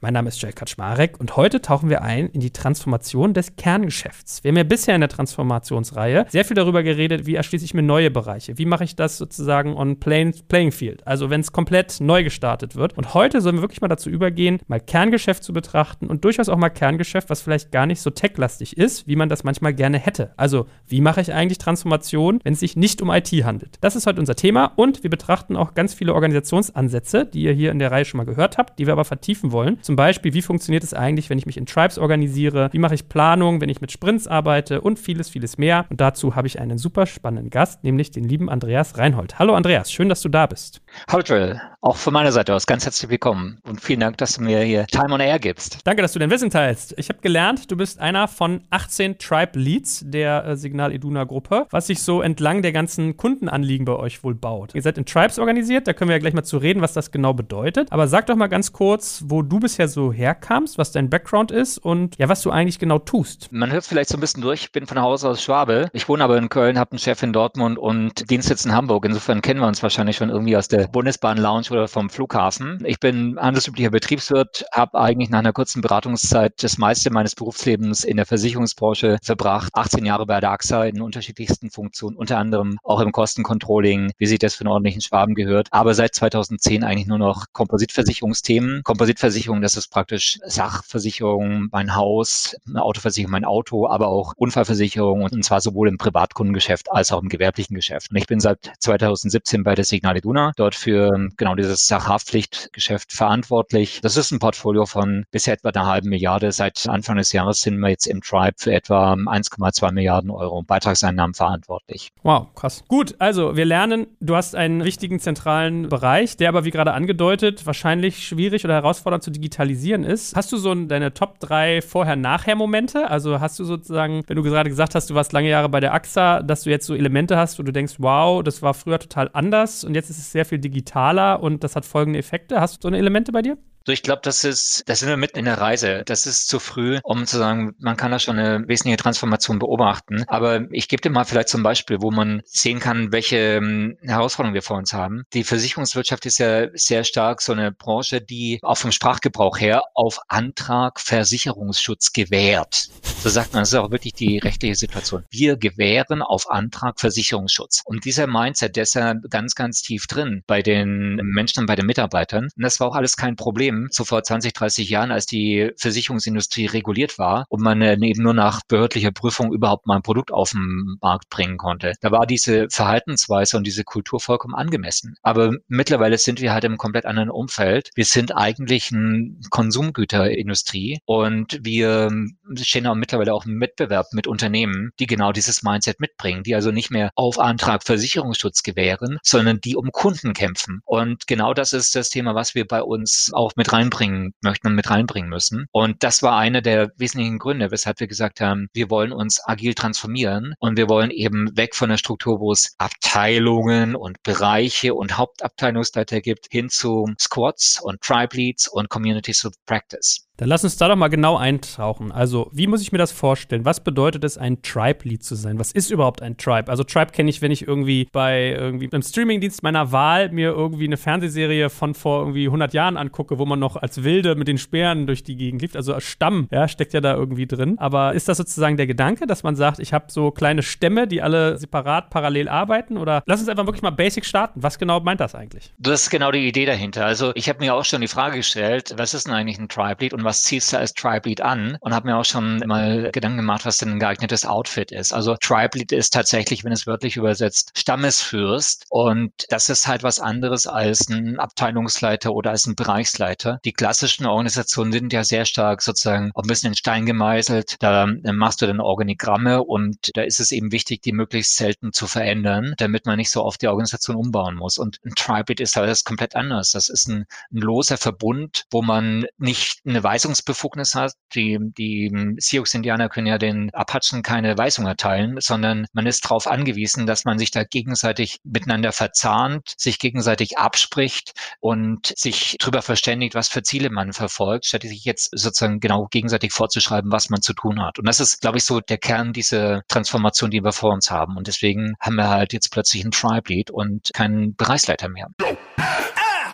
Mein Name ist Jay Kaczmarek und heute tauchen wir ein in die Transformation des Kerngeschäfts. Wir haben ja bisher in der Transformationsreihe sehr viel darüber geredet, wie erschließe ich mir neue Bereiche. Wie mache ich das sozusagen on plain, playing field? Also wenn es komplett neu gestartet wird. Und heute sollen wir wirklich mal dazu übergehen, mal Kerngeschäft zu betrachten und durchaus auch mal Kerngeschäft, was vielleicht gar nicht so techlastig ist, wie man das manchmal gerne hätte. Also wie mache ich eigentlich Transformation, wenn es sich nicht um IT handelt? Das ist heute unser Thema und wir betrachten auch ganz viele Organisationsansätze, die ihr hier in der Reihe schon mal gehört habt, die wir aber vertiefen wollen. Zum Beispiel, wie funktioniert es eigentlich, wenn ich mich in Tribes organisiere? Wie mache ich Planung, wenn ich mit Sprints arbeite? Und vieles, vieles mehr. Und dazu habe ich einen super spannenden Gast, nämlich den lieben Andreas Reinhold. Hallo Andreas, schön, dass du da bist. Hallo Joel, auch von meiner Seite aus ganz herzlich willkommen und vielen Dank, dass du mir hier Time on Air gibst. Danke, dass du dein Wissen teilst. Ich habe gelernt, du bist einer von 18 Tribe Leads der äh, Signal Iduna Gruppe, was sich so entlang der ganzen Kundenanliegen bei euch wohl baut. Ihr seid in Tribes organisiert, da können wir ja gleich mal zu reden, was das genau bedeutet. Aber sag doch mal ganz kurz, wo du bisher so herkamst, was dein Background ist und ja, was du eigentlich genau tust. Man hört vielleicht so ein bisschen durch, ich bin von Haus aus Schwabe. Ich wohne aber in Köln, habe einen Chef in Dortmund und Dienstsitz in Hamburg. Insofern kennen wir uns wahrscheinlich schon irgendwie aus der Bundesbahn Lounge oder vom Flughafen. Ich bin handelsüblicher Betriebswirt, habe eigentlich nach einer kurzen Beratungszeit das meiste meines Berufslebens in der Versicherungsbranche verbracht. 18 Jahre bei der AXA in unterschiedlichsten Funktionen, unter anderem auch im Kostencontrolling, wie sich das für einen ordentlichen Schwaben gehört. Aber seit 2010 eigentlich nur noch Kompositversicherungsthemen. Kompositversicherung, das ist praktisch Sachversicherung, mein Haus, Autoversicherung, mein Auto, aber auch Unfallversicherung und zwar sowohl im Privatkundengeschäft als auch im gewerblichen Geschäft. Und ich bin seit 2017 bei der Signal Iduna, dort für genau dieses Sachhaftpflichtgeschäft verantwortlich. Das ist ein Portfolio von bisher etwa einer halben Milliarde. Seit Anfang des Jahres sind wir jetzt im Tribe für etwa 1,2 Milliarden Euro Beitragseinnahmen verantwortlich. Wow, krass. Gut, also wir lernen, du hast einen wichtigen zentralen Bereich, der aber wie gerade angedeutet wahrscheinlich schwierig oder herausfordernd zu digitalisieren ist. Hast du so deine Top 3 Vorher-Nachher-Momente? Also hast du sozusagen, wenn du gerade gesagt hast, du warst lange Jahre bei der AXA, dass du jetzt so Elemente hast, wo du denkst, wow, das war früher total anders und jetzt ist es sehr viel digitaler und das hat folgende Effekte. Hast du so eine Elemente bei dir? So, ich glaube, das ist, da sind wir mitten in der Reise. Das ist zu früh, um zu sagen, man kann da schon eine wesentliche Transformation beobachten. Aber ich gebe dir mal vielleicht zum Beispiel, wo man sehen kann, welche ähm, Herausforderungen wir vor uns haben. Die Versicherungswirtschaft ist ja sehr stark so eine Branche, die auch vom Sprachgebrauch her auf Antrag Versicherungsschutz gewährt. So sagt man, das ist auch wirklich die rechtliche Situation. Wir gewähren auf Antrag Versicherungsschutz. Und dieser Mindset, der ist ja ganz, ganz tief drin bei den Menschen und bei den Mitarbeitern. Und das war auch alles kein Problem so vor 20, 30 Jahren, als die Versicherungsindustrie reguliert war und man äh, eben nur nach behördlicher Prüfung überhaupt mal ein Produkt auf den Markt bringen konnte. Da war diese Verhaltensweise und diese Kultur vollkommen angemessen. Aber mittlerweile sind wir halt im komplett anderen Umfeld. Wir sind eigentlich eine Konsumgüterindustrie und wir stehen auch mittlerweile auch im Wettbewerb mit Unternehmen, die genau dieses Mindset mitbringen, die also nicht mehr auf Antrag Versicherungsschutz gewähren, sondern die um Kunden kämpfen. Und genau das ist das Thema, was wir bei uns auch mit reinbringen möchten und mit reinbringen müssen. Und das war einer der wesentlichen Gründe, weshalb wir gesagt haben, wir wollen uns agil transformieren und wir wollen eben weg von der Struktur, wo es Abteilungen und Bereiche und Hauptabteilungsleiter gibt, hin zu Squads und Tribe Leads und Communities of Practice. Dann lass uns da doch mal genau eintauchen. Also, wie muss ich mir das vorstellen? Was bedeutet es, ein Tribe-Lead zu sein? Was ist überhaupt ein Tribe? Also, Tribe kenne ich, wenn ich irgendwie bei irgendwie einem Streamingdienst meiner Wahl mir irgendwie eine Fernsehserie von vor irgendwie 100 Jahren angucke, wo man noch als Wilde mit den Speeren durch die Gegend lief. Also, Stamm, ja, steckt ja da irgendwie drin. Aber ist das sozusagen der Gedanke, dass man sagt, ich habe so kleine Stämme, die alle separat parallel arbeiten? Oder lass uns einfach wirklich mal basic starten. Was genau meint das eigentlich? Das ist genau die Idee dahinter. Also, ich habe mir auch schon die Frage gestellt, was ist denn eigentlich ein Tribe-Lead und was ziehst du als Tribe Lead an und habe mir auch schon mal Gedanken gemacht, was denn ein geeignetes Outfit ist. Also Tribe Lead ist tatsächlich, wenn es wörtlich übersetzt, Stammesfürst und das ist halt was anderes als ein Abteilungsleiter oder als ein Bereichsleiter. Die klassischen Organisationen sind ja sehr stark sozusagen auch ein bisschen in Stein gemeißelt. Da machst du dann Organigramme und da ist es eben wichtig, die möglichst selten zu verändern, damit man nicht so oft die Organisation umbauen muss. Und ein Tribe Lead ist halt das komplett anders. Das ist ein, ein loser Verbund, wo man nicht eine weitere Weisungsbefugnis hat. Die, die Sioux-Indianer können ja den Apachen keine Weisung erteilen, sondern man ist darauf angewiesen, dass man sich da gegenseitig miteinander verzahnt, sich gegenseitig abspricht und sich darüber verständigt, was für Ziele man verfolgt, statt sich jetzt sozusagen genau gegenseitig vorzuschreiben, was man zu tun hat. Und das ist, glaube ich, so der Kern dieser Transformation, die wir vor uns haben. Und deswegen haben wir halt jetzt plötzlich einen Tribe Lead und keinen Bereichsleiter mehr.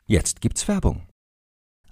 Jetzt gibt's Werbung.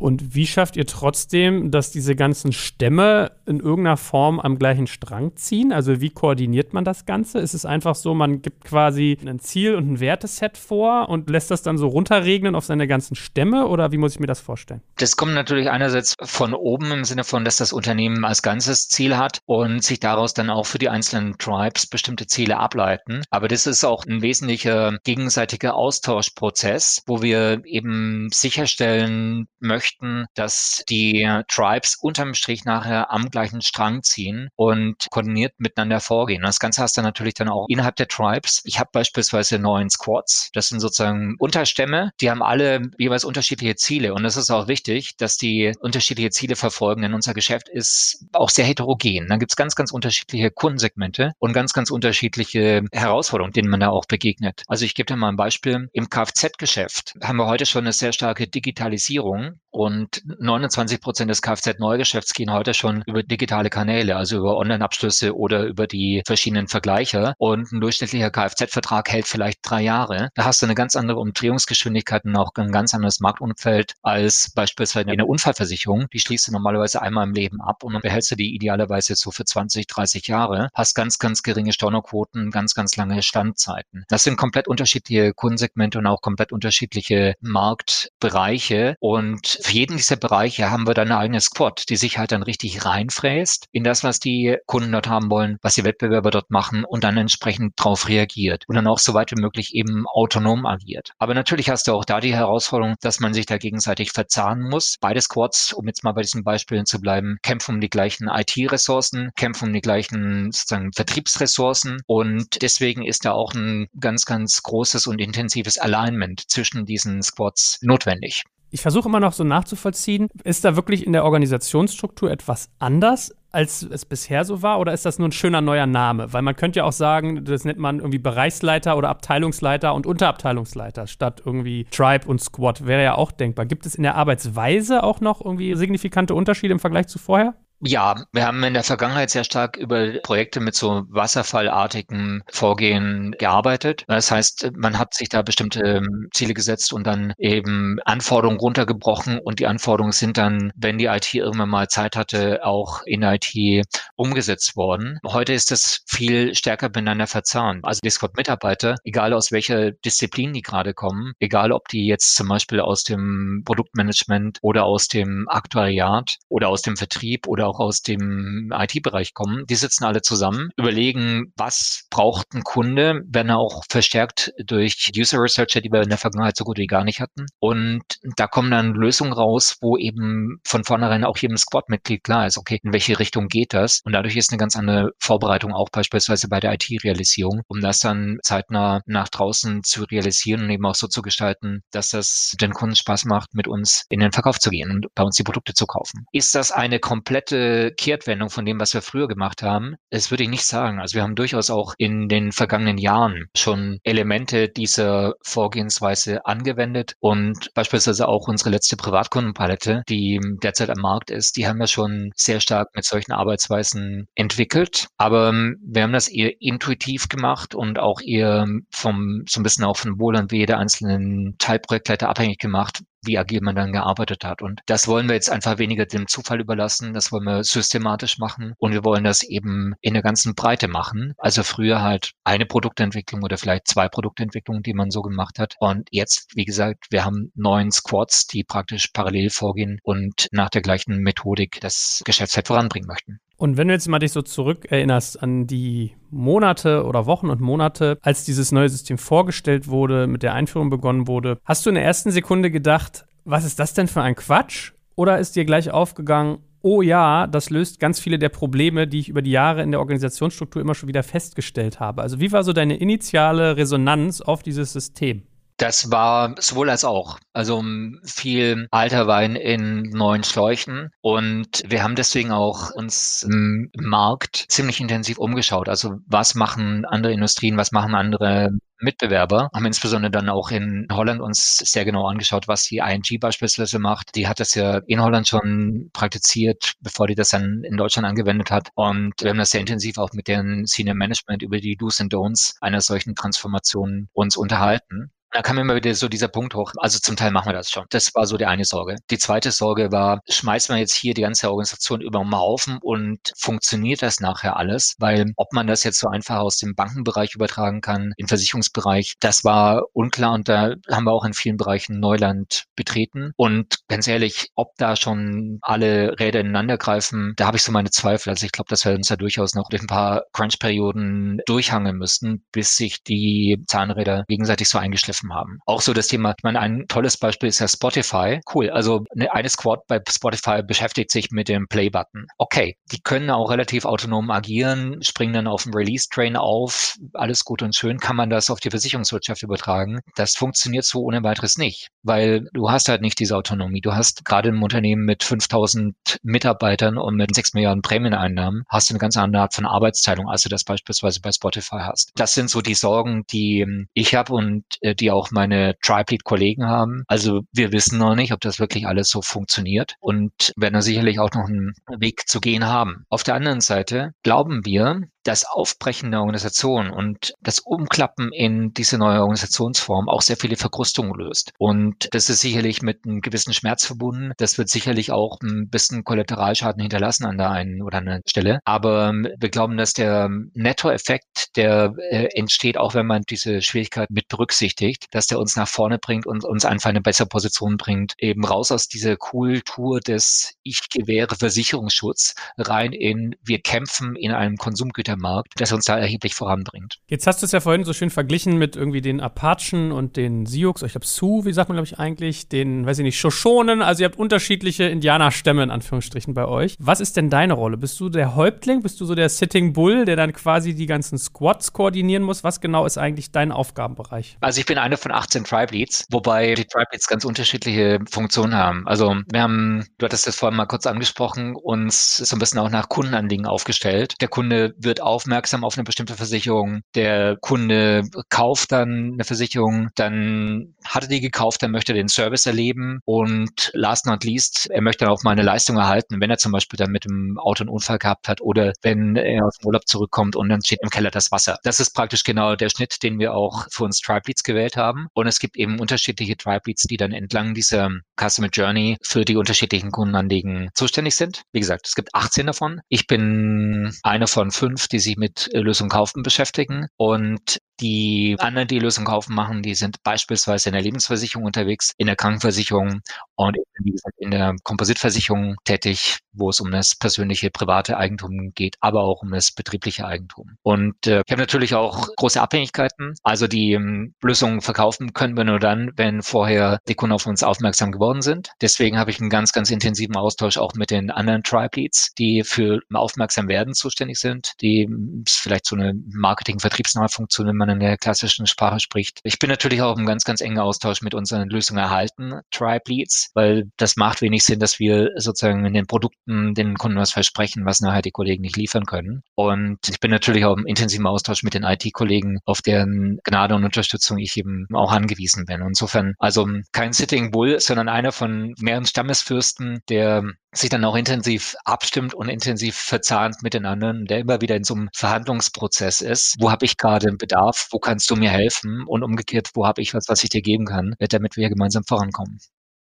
Und wie schafft ihr trotzdem, dass diese ganzen Stämme in irgendeiner Form am gleichen Strang ziehen? Also wie koordiniert man das Ganze? Ist es einfach so, man gibt quasi ein Ziel und ein Werteset vor und lässt das dann so runterregnen auf seine ganzen Stämme? Oder wie muss ich mir das vorstellen? Das kommt natürlich einerseits von oben im Sinne von, dass das Unternehmen als ganzes Ziel hat und sich daraus dann auch für die einzelnen Tribes bestimmte Ziele ableiten. Aber das ist auch ein wesentlicher gegenseitiger Austauschprozess, wo wir eben sicherstellen möchten, möchten, dass die Tribes unterm Strich nachher am gleichen Strang ziehen und koordiniert miteinander vorgehen. Das Ganze hast du natürlich dann auch innerhalb der Tribes. Ich habe beispielsweise neun Squads. Das sind sozusagen Unterstämme, die haben alle jeweils unterschiedliche Ziele. Und es ist auch wichtig, dass die unterschiedliche Ziele verfolgen, denn unser Geschäft ist auch sehr heterogen. Dann gibt es ganz, ganz unterschiedliche Kundensegmente und ganz, ganz unterschiedliche Herausforderungen, denen man da auch begegnet. Also ich gebe dir mal ein Beispiel. Im Kfz-Geschäft haben wir heute schon eine sehr starke Digitalisierung und 29 Prozent des Kfz-Neugeschäfts gehen heute schon über digitale Kanäle, also über Online-Abschlüsse oder über die verschiedenen Vergleicher. Und ein durchschnittlicher Kfz-Vertrag hält vielleicht drei Jahre. Da hast du eine ganz andere Umdrehungsgeschwindigkeit und auch ein ganz anderes Marktumfeld als beispielsweise eine Unfallversicherung. Die schließt du normalerweise einmal im Leben ab und dann behältst du die idealerweise so für 20, 30 Jahre. Hast ganz, ganz geringe Stornoquoten, ganz, ganz lange Standzeiten. Das sind komplett unterschiedliche Kundensegmente und auch komplett unterschiedliche Marktbereiche. Und für jeden dieser Bereiche haben wir dann eine eigene Squad, die sich halt dann richtig reinfräst in das, was die Kunden dort haben wollen, was die Wettbewerber dort machen und dann entsprechend darauf reagiert und dann auch so weit wie möglich eben autonom agiert. Aber natürlich hast du auch da die Herausforderung, dass man sich da gegenseitig verzahnen muss. Beide Squads, um jetzt mal bei diesen Beispielen zu bleiben, kämpfen um die gleichen IT-Ressourcen, kämpfen um die gleichen sozusagen Vertriebsressourcen und deswegen ist da auch ein ganz, ganz großes und intensives Alignment zwischen diesen Squads notwendig ich versuche immer noch so nachzuvollziehen, ist da wirklich in der Organisationsstruktur etwas anders, als es bisher so war, oder ist das nur ein schöner neuer Name? Weil man könnte ja auch sagen, das nennt man irgendwie Bereichsleiter oder Abteilungsleiter und Unterabteilungsleiter statt irgendwie Tribe und Squad. Wäre ja auch denkbar. Gibt es in der Arbeitsweise auch noch irgendwie signifikante Unterschiede im Vergleich zu vorher? Ja, wir haben in der Vergangenheit sehr stark über Projekte mit so wasserfallartigem Vorgehen gearbeitet. Das heißt, man hat sich da bestimmte ähm, Ziele gesetzt und dann eben Anforderungen runtergebrochen und die Anforderungen sind dann, wenn die IT irgendwann mal Zeit hatte, auch in IT umgesetzt worden. Heute ist das viel stärker miteinander verzahnt. Also die Squad-Mitarbeiter, egal aus welcher Disziplin die gerade kommen, egal ob die jetzt zum Beispiel aus dem Produktmanagement oder aus dem Aktuariat oder aus dem Vertrieb oder auch aus dem IT-Bereich kommen. Die sitzen alle zusammen, überlegen, was braucht ein Kunde, werden auch verstärkt durch User Researcher, die wir in der Vergangenheit so gut wie gar nicht hatten. Und da kommen dann Lösungen raus, wo eben von vornherein auch jedem Squad-Mitglied klar ist, okay, in welche Richtung geht das? Und dadurch ist eine ganz andere Vorbereitung auch beispielsweise bei der IT-Realisierung, um das dann zeitnah nach draußen zu realisieren und eben auch so zu gestalten, dass das den Kunden Spaß macht, mit uns in den Verkauf zu gehen und bei uns die Produkte zu kaufen. Ist das eine komplette Kehrtwendung von dem, was wir früher gemacht haben? Das würde ich nicht sagen. Also wir haben durchaus auch in den vergangenen Jahren schon Elemente dieser Vorgehensweise angewendet und beispielsweise auch unsere letzte Privatkundenpalette, die derzeit am Markt ist, die haben wir schon sehr stark mit solchen Arbeitsweisen entwickelt. Aber ähm, wir haben das eher intuitiv gemacht und auch eher vom, so ein bisschen auch von Wohl und Wehe der einzelnen Teilprojektleiter abhängig gemacht, wie agil man dann gearbeitet hat. Und das wollen wir jetzt einfach weniger dem Zufall überlassen, das wollen wir systematisch machen und wir wollen das eben in der ganzen Breite machen. Also früher halt eine Produktentwicklung oder vielleicht zwei Produktentwicklungen, die man so gemacht hat. Und jetzt, wie gesagt, wir haben neun Squads, die praktisch parallel vorgehen und nach der gleichen Methodik das Geschäftsfeld voranbringen möchten. Und wenn du jetzt mal dich so zurückerinnerst an die Monate oder Wochen und Monate, als dieses neue System vorgestellt wurde, mit der Einführung begonnen wurde, hast du in der ersten Sekunde gedacht, was ist das denn für ein Quatsch? Oder ist dir gleich aufgegangen, oh ja, das löst ganz viele der Probleme, die ich über die Jahre in der Organisationsstruktur immer schon wieder festgestellt habe? Also wie war so deine initiale Resonanz auf dieses System? Das war sowohl als auch. Also viel alter Wein in neuen Schläuchen. Und wir haben deswegen auch uns im Markt ziemlich intensiv umgeschaut. Also was machen andere Industrien, was machen andere Mitbewerber, haben insbesondere dann auch in Holland uns sehr genau angeschaut, was die ING beispielsweise macht. Die hat das ja in Holland schon praktiziert, bevor die das dann in Deutschland angewendet hat. Und wir haben das sehr intensiv auch mit dem Senior Management über die Do's and Don'ts einer solchen Transformation uns unterhalten. Da kam immer wieder so dieser Punkt hoch. Also zum Teil machen wir das schon. Das war so die eine Sorge. Die zweite Sorge war, schmeißt man jetzt hier die ganze Organisation über den Haufen und funktioniert das nachher alles? Weil ob man das jetzt so einfach aus dem Bankenbereich übertragen kann, im Versicherungsbereich, das war unklar und da haben wir auch in vielen Bereichen Neuland betreten. Und ganz ehrlich, ob da schon alle Räder ineinander greifen, da habe ich so meine Zweifel. Also ich glaube, dass wir uns da durchaus noch durch ein paar Crunch-Perioden durchhangen müssten, bis sich die Zahnräder gegenseitig so eingeschliffen geholfen haben. Auch so das Thema, ich meine, ein tolles Beispiel ist ja Spotify. Cool, also eine, eine Squad bei Spotify beschäftigt sich mit dem Play-Button. Okay, die können auch relativ autonom agieren, springen dann auf dem Release-Train auf, alles gut und schön. Kann man das auf die Versicherungswirtschaft übertragen? Das funktioniert so ohne weiteres nicht, weil du hast halt nicht diese Autonomie. Du hast gerade im Unternehmen mit 5000 Mitarbeitern und mit 6 Milliarden Prämieneinnahmen hast du eine ganz andere Art von Arbeitsteilung, als du das beispielsweise bei Spotify hast. Das sind so die Sorgen, die ich habe und äh, auch meine Tribe-Lead-Kollegen haben. Also wir wissen noch nicht, ob das wirklich alles so funktioniert und werden da sicherlich auch noch einen Weg zu gehen haben. Auf der anderen Seite glauben wir, das Aufbrechen der Organisation und das Umklappen in diese neue Organisationsform auch sehr viele Verkrustungen löst. Und das ist sicherlich mit einem gewissen Schmerz verbunden. Das wird sicherlich auch ein bisschen Kollateralschaden hinterlassen an der einen oder anderen Stelle. Aber wir glauben, dass der Nettoeffekt, der äh, entsteht, auch wenn man diese Schwierigkeit mit berücksichtigt, dass der uns nach vorne bringt und uns einfach eine bessere Position bringt, eben raus aus dieser Kultur des Ich gewähre Versicherungsschutz rein in wir kämpfen in einem Konsumgüter Markt, das uns da erheblich voranbringt. Jetzt hast du es ja vorhin so schön verglichen mit irgendwie den Apachen und den Sioux, ich glaube Sioux, wie sagt man glaube ich eigentlich, den, weiß ich nicht, Shoshonen, also ihr habt unterschiedliche Indianerstämme in Anführungsstrichen bei euch. Was ist denn deine Rolle? Bist du der Häuptling? Bist du so der Sitting Bull, der dann quasi die ganzen Squads koordinieren muss? Was genau ist eigentlich dein Aufgabenbereich? Also ich bin einer von 18 Tribe Leads, wobei die Tribe Leads ganz unterschiedliche Funktionen haben. Also wir haben, du hattest das vorhin mal kurz angesprochen, uns so ein bisschen auch nach Kundenanliegen aufgestellt. Der Kunde wird aufmerksam auf eine bestimmte Versicherung. Der Kunde kauft dann eine Versicherung, dann hat er die gekauft, dann möchte den Service erleben und last not least, er möchte dann auch mal eine Leistung erhalten, wenn er zum Beispiel dann mit dem Auto einen Unfall gehabt hat oder wenn er aus dem Urlaub zurückkommt und dann steht im Keller das Wasser. Das ist praktisch genau der Schnitt, den wir auch für uns Tribe Leads gewählt haben. Und es gibt eben unterschiedliche Tribe Leads, die dann entlang dieser Customer Journey für die unterschiedlichen Kundenanliegen zuständig sind. Wie gesagt, es gibt 18 davon. Ich bin einer von fünf, die sich mit Lösung kaufen beschäftigen. Und die anderen, die Lösung kaufen machen, die sind beispielsweise in der Lebensversicherung unterwegs, in der Krankenversicherung und wie gesagt in der Kompositversicherung tätig, wo es um das persönliche private Eigentum geht, aber auch um das betriebliche Eigentum. Und äh, ich habe natürlich auch große Abhängigkeiten. Also die ähm, Lösungen verkaufen können wir nur dann, wenn vorher die Kunden auf uns aufmerksam geworden sind. Deswegen habe ich einen ganz, ganz intensiven Austausch auch mit den anderen Tribe die für aufmerksam werden zuständig sind, die ähm, vielleicht so eine Marketing-vertriebsnahe Funktion, wenn man in der klassischen Sprache spricht. Ich bin natürlich auch im ganz, ganz engen Austausch mit unseren Lösungen erhalten, Tribe Leads, weil das macht wenig Sinn, dass wir sozusagen in den Produkten den Kunden was versprechen, was nachher die Kollegen nicht liefern können. Und ich bin natürlich auch im intensiven Austausch mit den IT-Kollegen, auf deren Gnade und Unterstützung ich eben auch angewiesen bin. Insofern also kein Sitting Bull, sondern einer von mehreren Stammesfürsten, der sich dann auch intensiv abstimmt und intensiv verzahnt mit den anderen, der immer wieder in so einem Verhandlungsprozess ist. Wo habe ich gerade einen Bedarf? Wo kannst du mir helfen? Und umgekehrt, wo habe ich was, was ich dir geben kann, damit wir gemeinsam vorankommen?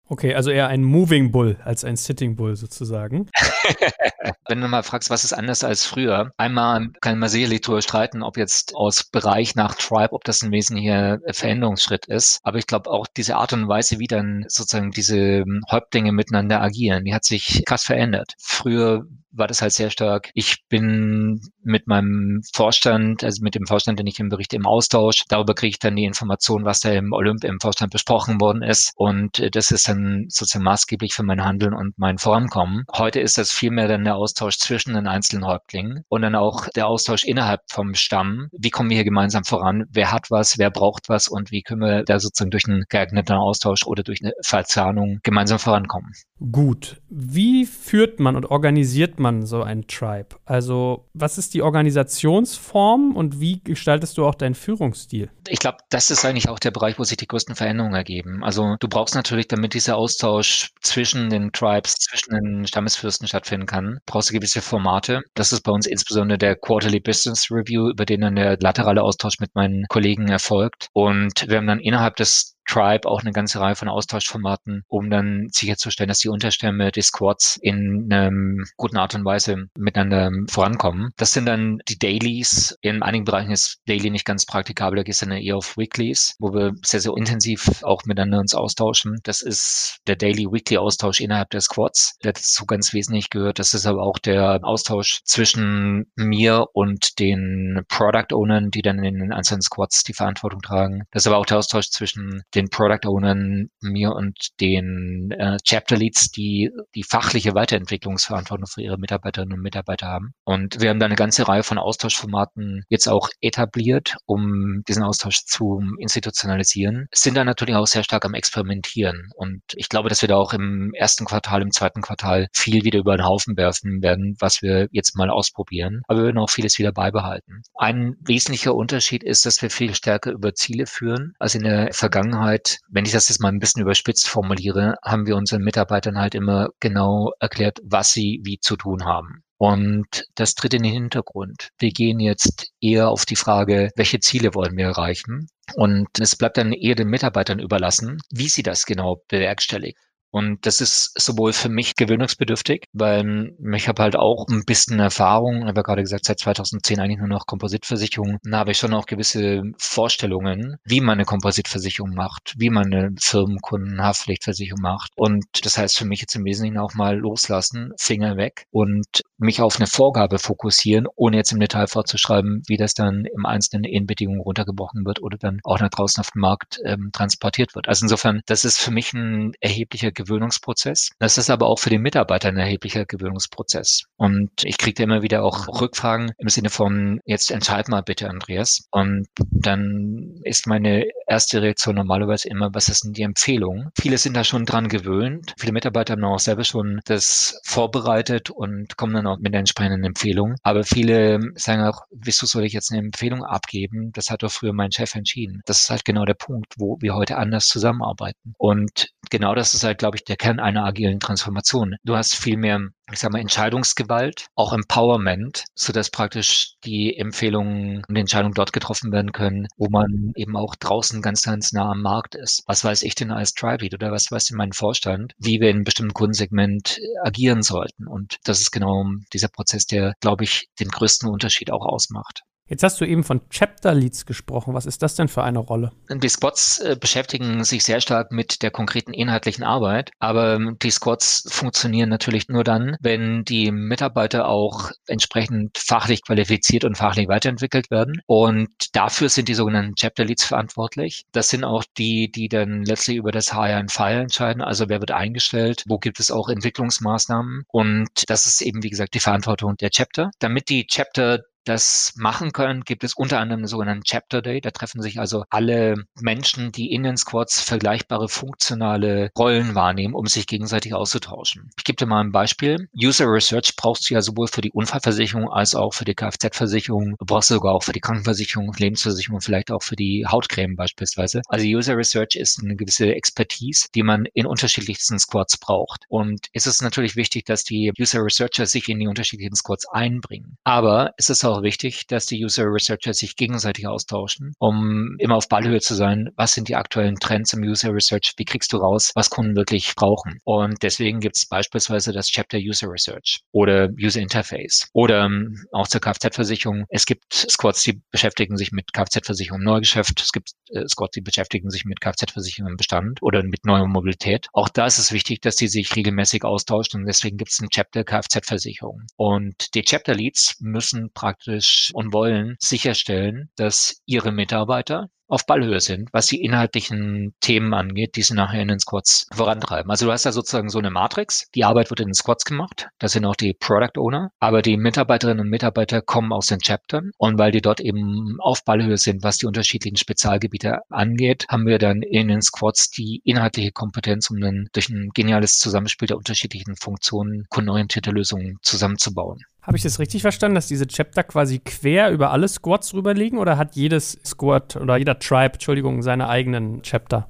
Okay, also eher ein Moving Bull als ein Sitting Bull sozusagen. Wenn du mal fragst, was ist anders als früher? Einmal kann man sicherlich darüber streiten, ob jetzt aus Bereich nach Tribe, ob das ein wesentlicher Veränderungsschritt ist. Aber ich glaube auch diese Art und Weise, wie dann sozusagen diese Häuptlinge miteinander agieren, die hat sich krass verändert. Früher war das halt sehr stark. Ich bin mit meinem Vorstand, also mit dem Vorstand, den ich im Bericht im Austausch. Darüber kriege ich dann die Information, was da im Olymp im Vorstand besprochen worden ist. Und äh, das ist dann sozusagen maßgeblich für mein Handeln und mein Vorankommen. Heute ist das vielmehr dann der Austausch zwischen den einzelnen Häuptlingen und dann auch der Austausch innerhalb vom Stamm. Wie kommen wir hier gemeinsam voran? Wer hat was? Wer braucht was? Und wie können wir da sozusagen durch einen geeigneten Austausch oder durch eine Verzahnung gemeinsam vorankommen? Gut. Wie führt man und organisiert man so ein Tribe? Also, was ist die Organisationsform und wie gestaltest du auch deinen Führungsstil? Ich glaube, das ist eigentlich auch der Bereich, wo sich die größten Veränderungen ergeben. Also, du brauchst natürlich, damit dieser Austausch zwischen den Tribes, zwischen den Stammesfürsten stattfinden kann, brauchst du gewisse Formate. Das ist bei uns insbesondere der Quarterly Business Review, über den dann der laterale Austausch mit meinen Kollegen erfolgt. Und wir haben dann innerhalb des Tribe auch eine ganze Reihe von Austauschformaten, um dann sicherzustellen, dass die Unterstämme des Squads in einer guten Art und Weise miteinander vorankommen. Das sind dann die Dailies. In einigen Bereichen ist Daily nicht ganz praktikabel, da geht es dann eher auf Weeklies, wo wir sehr, sehr intensiv auch miteinander uns austauschen. Das ist der Daily Weekly Austausch innerhalb der Squads, der dazu ganz wesentlich gehört. Das ist aber auch der Austausch zwischen mir und den Product Ownern, die dann in den einzelnen Squads die Verantwortung tragen. Das ist aber auch der Austausch zwischen den Product Ownern, mir und den äh, Chapter Leads, die die fachliche Weiterentwicklungsverantwortung für ihre Mitarbeiterinnen und Mitarbeiter haben. Und wir haben da eine ganze Reihe von Austauschformaten jetzt auch etabliert, um diesen Austausch zu institutionalisieren. Sind da natürlich auch sehr stark am Experimentieren. Und ich glaube, dass wir da auch im ersten Quartal, im zweiten Quartal viel wieder über den Haufen werfen werden, was wir jetzt mal ausprobieren. Aber wir werden auch vieles wieder beibehalten. Ein wesentlicher Unterschied ist, dass wir viel stärker über Ziele führen als in der Vergangenheit Vergangenheit, wenn ich das jetzt mal ein bisschen überspitzt formuliere, haben wir unseren Mitarbeitern halt immer genau erklärt, was sie wie zu tun haben. Und das tritt in den Hintergrund. Wir gehen jetzt eher auf die Frage, welche Ziele wollen wir erreichen? Und es bleibt dann eher den Mitarbeitern überlassen, wie sie das genau bewerkstelligen. Und das ist sowohl für mich gewöhnungsbedürftig, weil ich habe halt auch ein bisschen Erfahrung, ich habe gerade gesagt, seit 2010 eigentlich nur noch Kompositversicherung. Da habe ich schon auch gewisse Vorstellungen, wie man eine Kompositversicherung macht, wie man eine Firmenkundenhaftpflichtversicherung macht. Und das heißt für mich jetzt im Wesentlichen auch mal loslassen, Finger weg und mich auf eine Vorgabe fokussieren, ohne jetzt im Detail vorzuschreiben, wie das dann im Einzelnen in Bedingungen runtergebrochen wird oder dann auch nach draußen auf den Markt ähm, transportiert wird. Also insofern, das ist für mich ein erheblicher Gewöhnungsprozess. Das ist aber auch für den Mitarbeiter ein erheblicher Gewöhnungsprozess. Und ich kriege immer wieder auch Rückfragen im Sinne von, jetzt entscheid mal bitte, Andreas. Und dann ist meine erste Reaktion normalerweise immer, was ist denn die Empfehlung? Viele sind da schon dran gewöhnt. Viele Mitarbeiter haben auch selber schon das vorbereitet und kommen dann auch mit der entsprechenden Empfehlung. Aber viele sagen auch, wieso soll ich jetzt eine Empfehlung abgeben? Das hat doch früher mein Chef entschieden. Das ist halt genau der Punkt, wo wir heute anders zusammenarbeiten. Und genau das ist halt, glaube ich, der Kern einer agilen Transformation. Du hast viel mehr ich sage mal, Entscheidungsgewalt, auch Empowerment, so dass praktisch die Empfehlungen und Entscheidungen dort getroffen werden können, wo man eben auch draußen ganz, ganz nah am Markt ist. Was weiß ich denn als Tribe Lead oder was weiß denn mein Vorstand, wie wir in einem bestimmten Kundensegment agieren sollten? Und das ist genau dieser Prozess, der, glaube ich, den größten Unterschied auch ausmacht. Jetzt hast du eben von Chapter Leads gesprochen. Was ist das denn für eine Rolle? Die Squads äh, beschäftigen sich sehr stark mit der konkreten inhaltlichen Arbeit, aber ähm, die Squads funktionieren natürlich nur dann, wenn die Mitarbeiter auch entsprechend fachlich qualifiziert und fachlich weiterentwickelt werden. Und dafür sind die sogenannten Chapter Leads verantwortlich. Das sind auch die, die dann letztlich über das Hire and Fire entscheiden. Also wer wird eingestellt, wo gibt es auch Entwicklungsmaßnahmen. Und das ist eben, wie gesagt, die Verantwortung der Chapter. Damit die Chapter das machen können, gibt es unter anderem einen sogenannten Chapter Day. Da treffen sich also alle Menschen, die in den Squads vergleichbare funktionale Rollen wahrnehmen, um sich gegenseitig auszutauschen. Ich gebe dir mal ein Beispiel. User Research brauchst du ja sowohl für die Unfallversicherung als auch für die Kfz-Versicherung. Du brauchst sogar auch für die Krankenversicherung, Lebensversicherung, vielleicht auch für die Hautcreme beispielsweise. Also User Research ist eine gewisse Expertise, die man in unterschiedlichsten Squads braucht. Und es ist natürlich wichtig, dass die User Researcher sich in die unterschiedlichen Squads einbringen. Aber es ist auch auch wichtig, dass die User Researcher sich gegenseitig austauschen, um immer auf Ballhöhe zu sein. Was sind die aktuellen Trends im User Research? Wie kriegst du raus, was Kunden wirklich brauchen? Und deswegen gibt es beispielsweise das Chapter User Research oder User Interface oder ähm, auch zur Kfz-Versicherung. Es gibt Squads, die beschäftigen sich mit Kfz-Versicherung im Neugeschäft. Es gibt äh, Squads, die beschäftigen sich mit Kfz-Versicherung im Bestand oder mit neuer Mobilität. Auch da ist es wichtig, dass die sich regelmäßig austauschen und deswegen gibt es ein Chapter Kfz-Versicherung. Und die Chapter Leads müssen praktisch praktisch und wollen sicherstellen, dass ihre Mitarbeiter auf Ballhöhe sind, was die inhaltlichen Themen angeht, die sie nachher in den Squads vorantreiben. Also du hast da sozusagen so eine Matrix. Die Arbeit wird in den Squads gemacht. Das sind auch die Product Owner. Aber die Mitarbeiterinnen und Mitarbeiter kommen aus den Chaptern. Und weil die dort eben auf Ballhöhe sind, was die unterschiedlichen Spezialgebiete angeht, haben wir dann in den Squads die inhaltliche Kompetenz, um dann durch ein geniales Zusammenspiel der unterschiedlichen Funktionen kundenorientierte Lösungen zusammenzubauen. Habe ich das richtig verstanden, dass diese Chapter quasi quer über alle Squads drüber liegen oder hat jedes Squad oder jeder Tribe, Entschuldigung, seine eigenen Chapter?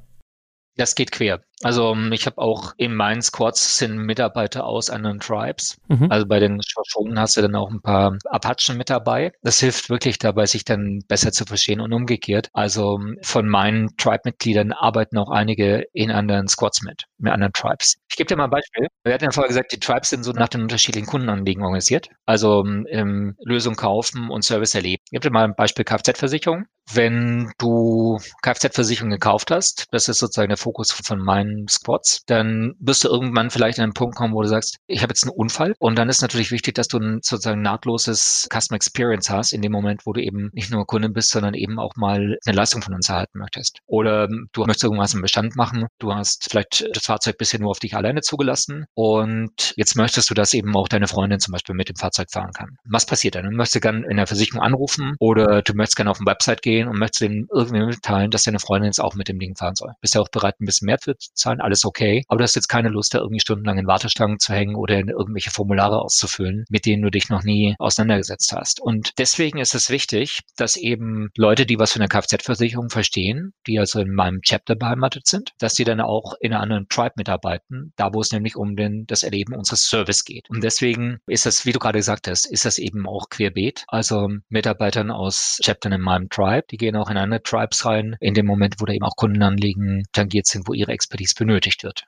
Das geht quer. Also ähm, ich habe auch in meinen Squads sind Mitarbeiter aus anderen Tribes. Mhm. Also bei den Shoshone hast du dann auch ein paar Apachen mit dabei. Das hilft wirklich dabei, sich dann besser zu verstehen und umgekehrt. Also ähm, von meinen Tribe-Mitgliedern arbeiten auch einige in anderen Squads mit, mit anderen Tribes. Ich gebe dir mal ein Beispiel. Wir hatten ja vorher gesagt, die Tribes sind so nach den unterschiedlichen Kundenanliegen organisiert. Also ähm, Lösung kaufen und Service erleben. Ich gebe dir mal ein Beispiel Kfz-Versicherung. Wenn du Kfz-Versicherung gekauft hast, das ist sozusagen der Fokus von meinen Squads, dann wirst du irgendwann vielleicht an einen Punkt kommen, wo du sagst, ich habe jetzt einen Unfall. Und dann ist natürlich wichtig, dass du ein sozusagen nahtloses Customer Experience hast in dem Moment, wo du eben nicht nur Kunde bist, sondern eben auch mal eine Leistung von uns erhalten möchtest. Oder du möchtest irgendwas im Bestand machen. Du hast vielleicht das Fahrzeug bisher nur auf dich alleine zugelassen und jetzt möchtest du, dass eben auch deine Freundin zum Beispiel mit dem Fahrzeug fahren kann. Was passiert dann? Du möchtest gerne in der Versicherung anrufen oder du möchtest gerne auf eine Website gehen und möchtest denen irgendwie mitteilen, dass deine Freundin jetzt auch mit dem Ding fahren soll. Bist du auch bereit, ein bisschen mehr für zahlen, alles okay. Aber du hast jetzt keine Lust, da irgendwie stundenlang in Warteschlangen zu hängen oder irgendwelche Formulare auszufüllen, mit denen du dich noch nie auseinandergesetzt hast. Und deswegen ist es wichtig, dass eben Leute, die was von der Kfz-Versicherung verstehen, die also in meinem Chapter beheimatet sind, dass die dann auch in einer anderen Tribe mitarbeiten, da wo es nämlich um den, das Erleben unseres Service geht. Und deswegen ist das, wie du gerade gesagt hast, ist das eben auch querbeet. Also Mitarbeitern aus Chaptern in meinem Tribe, die gehen auch in andere Tribes rein, in dem Moment, wo da eben auch Kundenanliegen tangiert sind, wo ihre Expertise benötigt wird.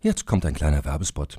Jetzt kommt ein kleiner Werbespot.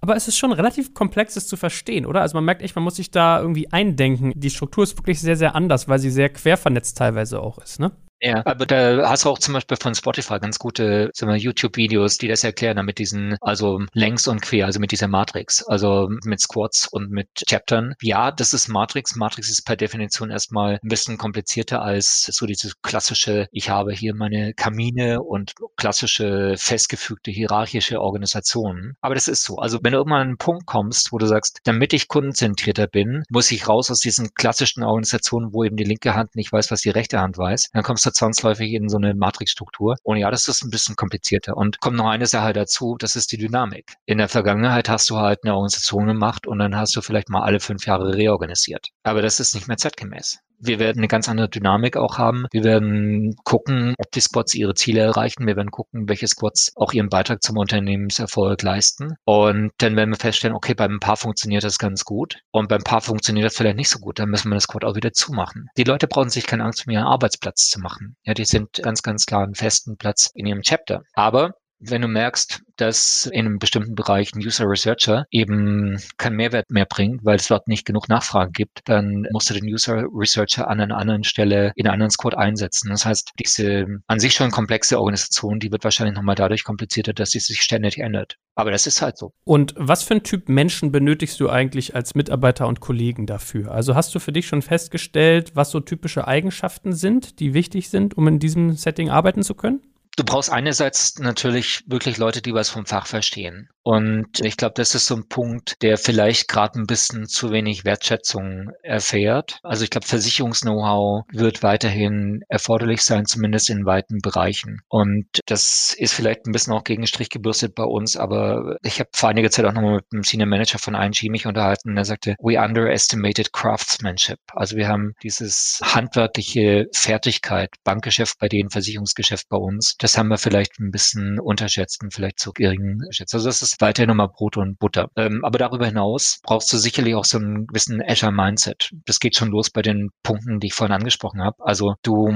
Aber es ist schon relativ komplex, es zu verstehen, oder? Also man merkt echt, man muss sich da irgendwie eindenken. Die Struktur ist wirklich sehr, sehr anders, weil sie sehr quer vernetzt teilweise auch ist, ne? Ja, aber da hast du auch zum Beispiel von Spotify ganz gute YouTube-Videos, die das erklären, mit diesen, also längs und quer, also mit dieser Matrix, also mit Squads und mit Chaptern. Ja, das ist Matrix. Matrix ist per Definition erstmal ein bisschen komplizierter als so diese klassische, ich habe hier meine Kamine und klassische festgefügte hierarchische Organisationen. Aber das ist so. Also wenn du irgendwann an einen Punkt kommst, wo du sagst, damit ich kundenzentrierter bin, muss ich raus aus diesen klassischen Organisationen, wo eben die linke Hand nicht weiß, was die rechte Hand weiß, dann kommst du zwangsläufig in so eine Matrixstruktur. Und ja, das ist ein bisschen komplizierter. Und kommt noch eine Sache dazu, das ist die Dynamik. In der Vergangenheit hast du halt eine Organisation gemacht und dann hast du vielleicht mal alle fünf Jahre reorganisiert. Aber das ist nicht mehr zeitgemäß. Wir werden eine ganz andere Dynamik auch haben. Wir werden gucken, ob die Squads ihre Ziele erreichen. Wir werden gucken, welche Squads auch ihren Beitrag zum Unternehmenserfolg leisten. Und dann werden wir feststellen, okay, beim Paar funktioniert das ganz gut und beim Paar funktioniert das vielleicht nicht so gut. Dann müssen wir das Squad auch wieder zumachen. Die Leute brauchen sich keine Angst, um ihren Arbeitsplatz zu machen. Ja, die sind ganz, ganz klar einen festen Platz in ihrem Chapter. Aber wenn du merkst, dass in einem bestimmten Bereich ein User Researcher eben keinen Mehrwert mehr bringt, weil es dort nicht genug Nachfrage gibt, dann musst du den User Researcher an einer anderen Stelle in einem anderen Squad einsetzen. Das heißt, diese an sich schon komplexe Organisation, die wird wahrscheinlich nochmal dadurch komplizierter, dass sie sich ständig ändert. Aber das ist halt so. Und was für ein Typ Menschen benötigst du eigentlich als Mitarbeiter und Kollegen dafür? Also hast du für dich schon festgestellt, was so typische Eigenschaften sind, die wichtig sind, um in diesem Setting arbeiten zu können? Du brauchst einerseits natürlich wirklich Leute, die was vom Fach verstehen. Und ich glaube, das ist so ein Punkt, der vielleicht gerade ein bisschen zu wenig Wertschätzung erfährt. Also ich glaube, Versicherungs-Know-how wird weiterhin erforderlich sein, zumindest in weiten Bereichen. Und das ist vielleicht ein bisschen auch gegen Strich gebürstet bei uns, aber ich habe vor einiger Zeit auch nochmal mit einem Senior Manager von ING mich unterhalten und er sagte, we underestimated craftsmanship. Also wir haben dieses handwerkliche Fertigkeit, Bankgeschäft bei denen, Versicherungsgeschäft bei uns. Das haben wir vielleicht ein bisschen unterschätzt und vielleicht zu gering geschätzt. Also das ist weiterhin nochmal Brot und Butter. Ähm, aber darüber hinaus brauchst du sicherlich auch so einen gewissen Azure-Mindset. Das geht schon los bei den Punkten, die ich vorhin angesprochen habe. Also du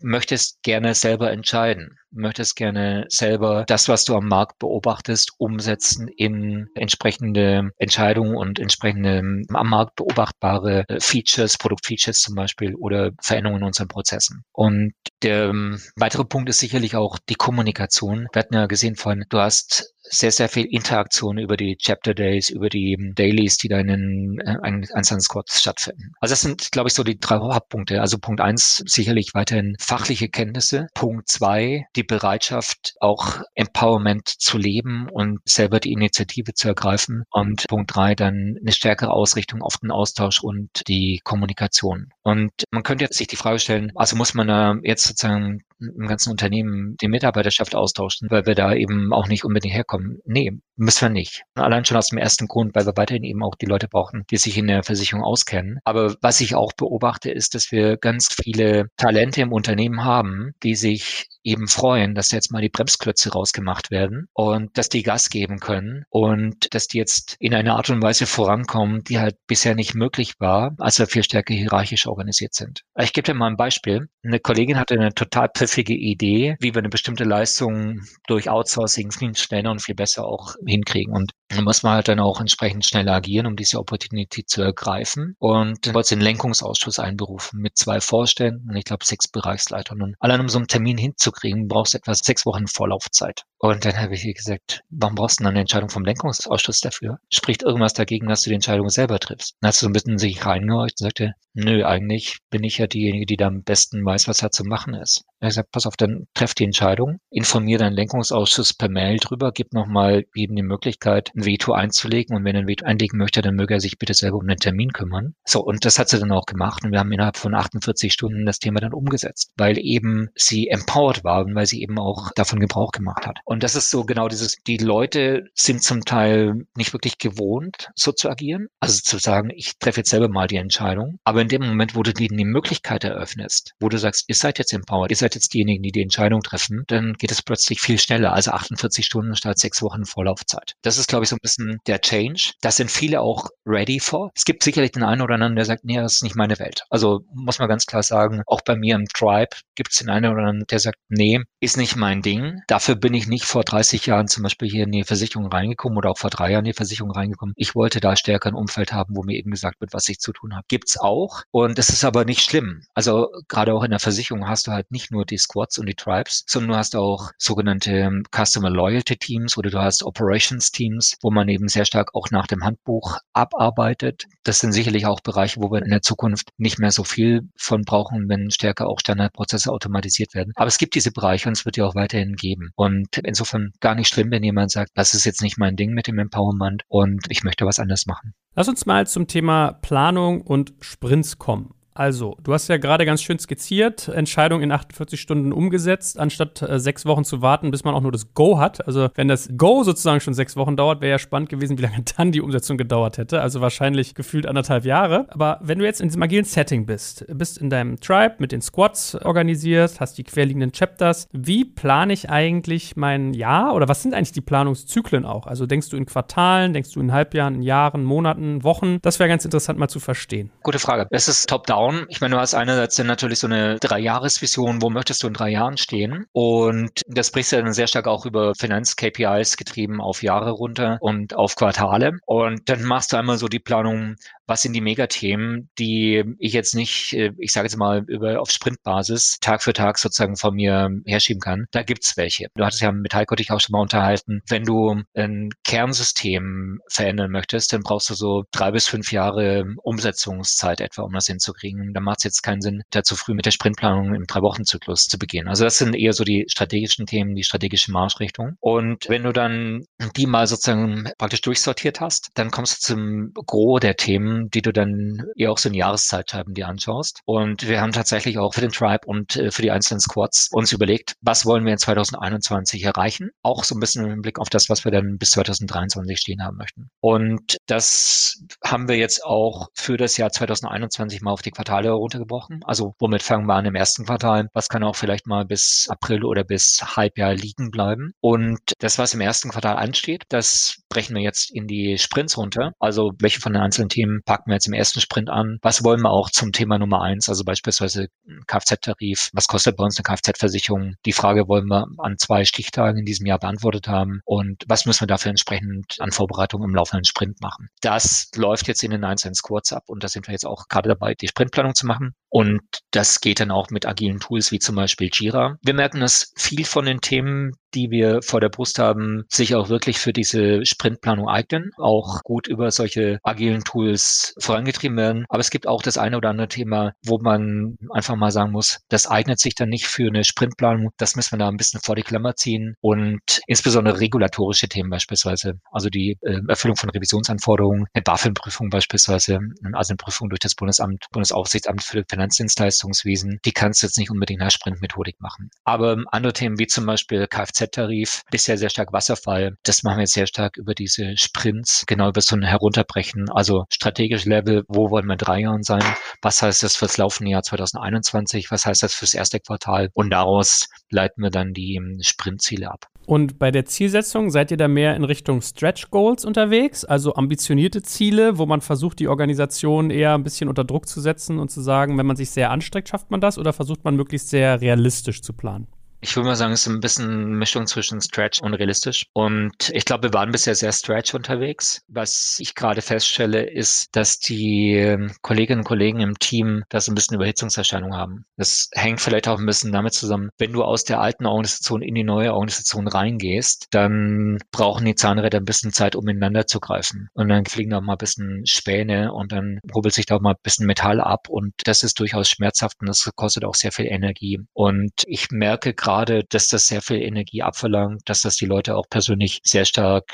möchtest gerne selber entscheiden, möchtest gerne selber das, was du am Markt beobachtest, umsetzen in entsprechende Entscheidungen und entsprechende am Markt beobachtbare äh, Features, Produktfeatures zum Beispiel oder Veränderungen in unseren Prozessen. Und der ähm, weitere Punkt ist sicherlich auch die Kommunikation. Wir hatten ja gesehen vorhin, du hast sehr, sehr viel Interaktion über die Chapter Days, über die Dailies, die da in äh, einzelnen Squads stattfinden. Also das sind, glaube ich, so die drei Hauptpunkte. Also Punkt eins, sicherlich weiterhin fachliche Kenntnisse. Punkt zwei, die Bereitschaft, auch Empowerment zu leben und selber die Initiative zu ergreifen. Und Punkt drei, dann eine stärkere Ausrichtung auf den Austausch und die Kommunikation. Und man könnte jetzt sich die Frage stellen, also muss man da jetzt sozusagen im ganzen Unternehmen die Mitarbeiterschaft austauschen, weil wir da eben auch nicht unbedingt herkommen. Nee, müssen wir nicht. Allein schon aus dem ersten Grund, weil wir weiterhin eben auch die Leute brauchen, die sich in der Versicherung auskennen. Aber was ich auch beobachte, ist, dass wir ganz viele Talente im Unternehmen haben, die sich eben freuen, dass jetzt mal die Bremsklötze rausgemacht werden und dass die Gas geben können und dass die jetzt in einer Art und Weise vorankommen, die halt bisher nicht möglich war, als wir viel stärker hierarchisch organisiert sind. Ich gebe dir mal ein Beispiel. Eine Kollegin hatte eine total pfiffige Idee, wie wir eine bestimmte Leistung durch Outsourcing viel schneller und viel besser auch hinkriegen. Und da muss man halt dann auch entsprechend schnell agieren, um diese Opportunity zu ergreifen. Und dann wollte den Lenkungsausschuss einberufen mit zwei Vorständen und ich glaube sechs Bereichsleitern. Und allein um so einen Termin hinzukriegen, brauchst du etwa sechs Wochen Vorlaufzeit. Und dann habe ich ihr gesagt, warum brauchst du dann eine Entscheidung vom Lenkungsausschuss dafür? Spricht irgendwas dagegen, dass du die Entscheidung selber triffst? Dann hat sie so ein bisschen sich reingehorcht und sagte, nö, eigentlich bin ich ja diejenige, die da am besten weiß, was da zu machen ist. Er hat gesagt, pass auf, dann treff die Entscheidung, informier deinen Lenkungsausschuss per Mail drüber, gib nochmal eben die Möglichkeit, ein Veto einzulegen und wenn er ein Veto einlegen möchte, dann möge er sich bitte selber um den Termin kümmern. So, und das hat sie dann auch gemacht und wir haben innerhalb von 48 Stunden das Thema dann umgesetzt, weil eben sie empowered war und weil sie eben auch davon Gebrauch gemacht hat. Und das ist so genau dieses, die Leute sind zum Teil nicht wirklich gewohnt, so zu agieren. Also zu sagen, ich treffe jetzt selber mal die Entscheidung. Aber in dem Moment, wo du denen die Möglichkeit eröffnest, wo du sagst, ihr seid jetzt empowered, ihr seid jetzt diejenigen, die die Entscheidung treffen, dann geht es plötzlich viel schneller. Also 48 Stunden statt sechs Wochen Vorlaufzeit. Das ist, glaube ich, so ein bisschen der Change. Da sind viele auch ready for. Es gibt sicherlich den einen oder anderen, der sagt, nee, das ist nicht meine Welt. Also muss man ganz klar sagen, auch bei mir im Tribe gibt es den einen oder anderen, der sagt, nee, ist nicht mein Ding. Dafür bin ich nicht vor 30 Jahren zum Beispiel hier in die Versicherung reingekommen oder auch vor drei Jahren in die Versicherung reingekommen. Ich wollte da stärker ein Umfeld haben, wo mir eben gesagt wird, was ich zu tun habe. Gibt's auch. Und das ist aber nicht schlimm. Also gerade auch in der Versicherung hast du halt nicht nur die Squads und die Tribes, sondern du hast auch sogenannte ähm, Customer Loyalty Teams oder du hast Operations Teams, wo man eben sehr stark auch nach dem Handbuch abarbeitet. Das sind sicherlich auch Bereiche, wo wir in der Zukunft nicht mehr so viel von brauchen, wenn stärker auch Standardprozesse automatisiert werden. Aber es gibt diese Bereiche es wird ja auch weiterhin geben. Und insofern gar nicht schlimm, wenn jemand sagt, das ist jetzt nicht mein Ding mit dem Empowerment und ich möchte was anderes machen. Lass uns mal zum Thema Planung und Sprints kommen. Also, du hast ja gerade ganz schön skizziert, Entscheidung in 48 Stunden umgesetzt, anstatt äh, sechs Wochen zu warten, bis man auch nur das Go hat. Also, wenn das Go sozusagen schon sechs Wochen dauert, wäre ja spannend gewesen, wie lange dann die Umsetzung gedauert hätte. Also wahrscheinlich gefühlt anderthalb Jahre. Aber wenn du jetzt in diesem agilen Setting bist, bist in deinem Tribe mit den Squads organisiert, hast die querliegenden Chapters, wie plane ich eigentlich mein Jahr oder was sind eigentlich die Planungszyklen auch? Also denkst du in Quartalen, denkst du in Halbjahren, in Jahren, Monaten, Wochen? Das wäre ganz interessant mal zu verstehen. Gute Frage. Es ist top-down schauen. Ich meine, du hast einerseits natürlich so eine Drei-Jahres-Vision, wo möchtest du in drei Jahren stehen? Und das brichst ja dann sehr stark auch über Finanz-KPIs getrieben auf Jahre runter und auf Quartale. Und dann machst du einmal so die Planung, was sind die Megathemen, die ich jetzt nicht, äh, ich sage jetzt mal, über auf Sprintbasis Tag für Tag sozusagen von mir herschieben kann. Da gibt's welche. Du hattest ja mit Heiko dich auch schon mal unterhalten. Wenn du ein Kernsystem verändern möchtest, dann brauchst du so drei bis fünf Jahre Umsetzungszeit etwa, um das hinzukriegen. Da macht es jetzt keinen Sinn, da zu früh mit der Sprintplanung im Drei-Wochen-Zyklus zu beginnen. Also das sind eher so die strategischen Themen, die strategische Marschrichtung. Und wenn du dann die mal sozusagen praktisch durchsortiert hast, dann kommst du zum Gros der Themen, die du dann eher auch so in Jahreszeitscheiben dir anschaust. Und wir haben tatsächlich auch für den Tribe und äh, für die einzelnen Squads uns überlegt, was wollen wir in 2021 erreichen? Auch so ein bisschen im Blick auf das, was wir dann bis 2023 stehen haben möchten. Und das haben wir jetzt auch für das Jahr 2021 mal auf die Quartale runtergebrochen. Also womit fangen wir an im ersten Quartal? Was kann auch vielleicht mal bis April oder bis Halbjahr liegen bleiben? Und das, was im ersten Quartal ansteht, das brechen wir jetzt in die Sprints runter. Also welche von den einzelnen Themen packen wir jetzt im ersten Sprint an? Was wollen wir auch zum Thema Nummer eins, also beispielsweise Kfz-Tarif? Was kostet bei uns eine Kfz-Versicherung? Die Frage wollen wir an zwei Stichtagen in diesem Jahr beantwortet haben. Und was müssen wir dafür entsprechend an Vorbereitung im laufenden Sprint machen? Das läuft jetzt in den einzelnen Squads ab und da sind wir jetzt auch gerade dabei, die Sprintplanung zu machen. Und das geht dann auch mit agilen Tools wie zum Beispiel Jira. Wir merken, dass viel von den Themen, die wir vor der Brust haben, sich auch wirklich für diese Sprintplanung eignen, auch gut über solche agilen Tools vorangetrieben werden. Aber es gibt auch das eine oder andere Thema, wo man einfach mal sagen muss, das eignet sich dann nicht für eine Sprintplanung. Das müssen wir da ein bisschen vor die Klammer ziehen und insbesondere regulatorische Themen beispielsweise, also die äh, Erfüllung von Revisionsanforderungen, eine BaFin-Prüfung beispielsweise, also eine Prüfung durch das Bundesamt, Bundesaufsichtsamt für Finanzdienstleistungswesen, die kannst du jetzt nicht unbedingt nach Sprintmethodik machen. Aber andere Themen wie zum Beispiel Kfz Kfz-Tarif, bisher sehr stark Wasserfall. Das machen wir jetzt sehr stark über diese Sprints, genau über so ein Herunterbrechen. Also strategisch Level, wo wollen wir in drei Jahren sein? Was heißt das fürs laufende Jahr 2021? Was heißt das fürs erste Quartal? Und daraus leiten wir dann die Sprintziele ab. Und bei der Zielsetzung seid ihr da mehr in Richtung Stretch Goals unterwegs, also ambitionierte Ziele, wo man versucht, die Organisation eher ein bisschen unter Druck zu setzen und zu sagen, wenn man sich sehr anstrengt, schafft man das oder versucht man möglichst sehr realistisch zu planen? Ich würde mal sagen, es ist ein bisschen Mischung zwischen Stretch und realistisch. Und ich glaube, wir waren bisher sehr Stretch unterwegs. Was ich gerade feststelle, ist, dass die ähm, Kolleginnen und Kollegen im Team da so ein bisschen Überhitzungserscheinung haben. Das hängt vielleicht auch ein bisschen damit zusammen, wenn du aus der alten Organisation in die neue Organisation reingehst, dann brauchen die Zahnräder ein bisschen Zeit, um ineinander zu greifen. Und dann fliegen da mal ein bisschen Späne und dann rubbelt sich da auch mal ein bisschen Metall ab. Und das ist durchaus schmerzhaft und das kostet auch sehr viel Energie. Und ich merke gerade, gerade, dass das sehr viel Energie abverlangt, dass das die Leute auch persönlich sehr stark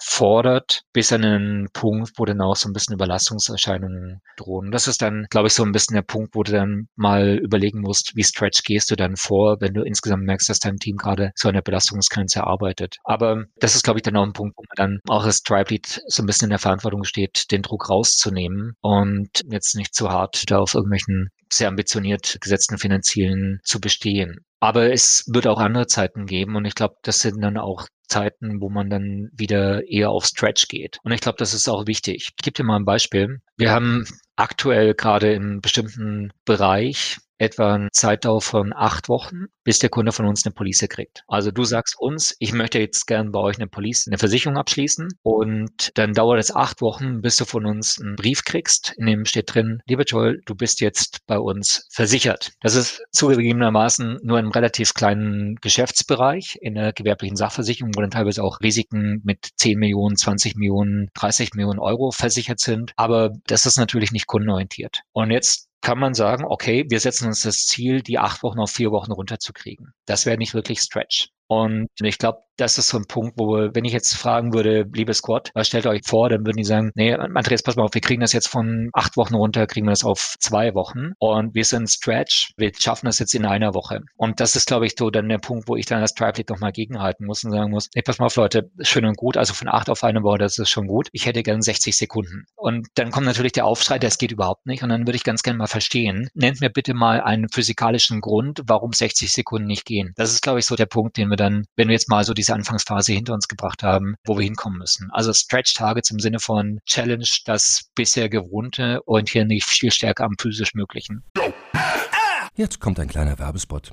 fordert, bis an einen Punkt, wo dann auch so ein bisschen Überlastungserscheinungen drohen. Das ist dann, glaube ich, so ein bisschen der Punkt, wo du dann mal überlegen musst, wie stretch gehst du dann vor, wenn du insgesamt merkst, dass dein Team gerade so eine Belastungsgrenze arbeitet. Aber das ist, glaube ich, dann auch ein Punkt, wo man dann auch als Tribe Lead so ein bisschen in der Verantwortung steht, den Druck rauszunehmen und jetzt nicht zu hart da auf irgendwelchen sehr ambitioniert gesetzten Finanziellen zu bestehen. Aber es wird auch andere Zeiten geben und ich glaube, das sind dann auch Zeiten, wo man dann wieder eher auf Stretch geht. Und ich glaube, das ist auch wichtig. Ich gebe dir mal ein Beispiel. Wir haben aktuell gerade in bestimmten Bereich etwa eine Zeitdauer von acht Wochen, bis der Kunde von uns eine Police kriegt. Also du sagst uns, ich möchte jetzt gern bei euch eine Police, eine Versicherung abschließen und dann dauert es acht Wochen, bis du von uns einen Brief kriegst, in dem steht drin, lieber Joel, du bist jetzt bei uns versichert. Das ist zugegebenermaßen nur ein relativ kleinen Geschäftsbereich in der gewerblichen Sachversicherung, wo dann teilweise auch Risiken mit 10 Millionen, 20 Millionen, 30 Millionen Euro versichert sind. Aber das ist natürlich nicht kundenorientiert. Und jetzt kann man sagen, okay, wir setzen uns das Ziel, die acht Wochen auf vier Wochen runterzukriegen. Das wäre nicht wirklich Stretch. Und ich glaube, das ist so ein Punkt, wo, wenn ich jetzt fragen würde, liebe Squad, was stellt euch vor, dann würden die sagen, nee, Andreas, pass mal auf, wir kriegen das jetzt von acht Wochen runter, kriegen wir das auf zwei Wochen und wir sind Stretch, wir schaffen das jetzt in einer Woche. Und das ist, glaube ich, so dann der Punkt, wo ich dann als Tribe Lead nochmal gegenhalten muss und sagen muss, nee, pass mal auf, Leute, schön und gut, also von acht auf eine Woche, das ist schon gut. Ich hätte gern 60 Sekunden. Und dann kommt natürlich der Aufschrei, das geht überhaupt nicht. Und dann würde ich ganz gerne mal verstehen, nennt mir bitte mal einen physikalischen Grund, warum 60 Sekunden nicht gehen. Das ist, glaube ich, so der Punkt, den wir dann, wenn wir jetzt mal so diese Anfangsphase hinter uns gebracht haben, wo wir hinkommen müssen. Also Stretch Targets im Sinne von Challenge das bisher Gewohnte und hier nicht viel stärker am physisch Möglichen. Jetzt kommt ein kleiner Werbespot.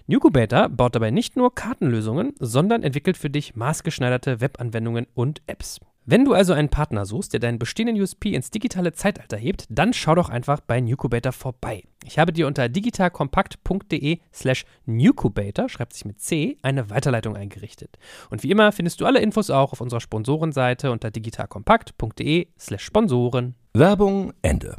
Nucubator baut dabei nicht nur Kartenlösungen, sondern entwickelt für dich maßgeschneiderte Webanwendungen und Apps. Wenn du also einen Partner suchst, der deinen bestehenden USP ins digitale Zeitalter hebt, dann schau doch einfach bei Nucubator vorbei. Ich habe dir unter digitalkompakt.de slash Nucubator, schreibt sich mit C, eine Weiterleitung eingerichtet. Und wie immer findest du alle Infos auch auf unserer Sponsorenseite unter digitalkompakt.de slash Sponsoren. Werbung Ende.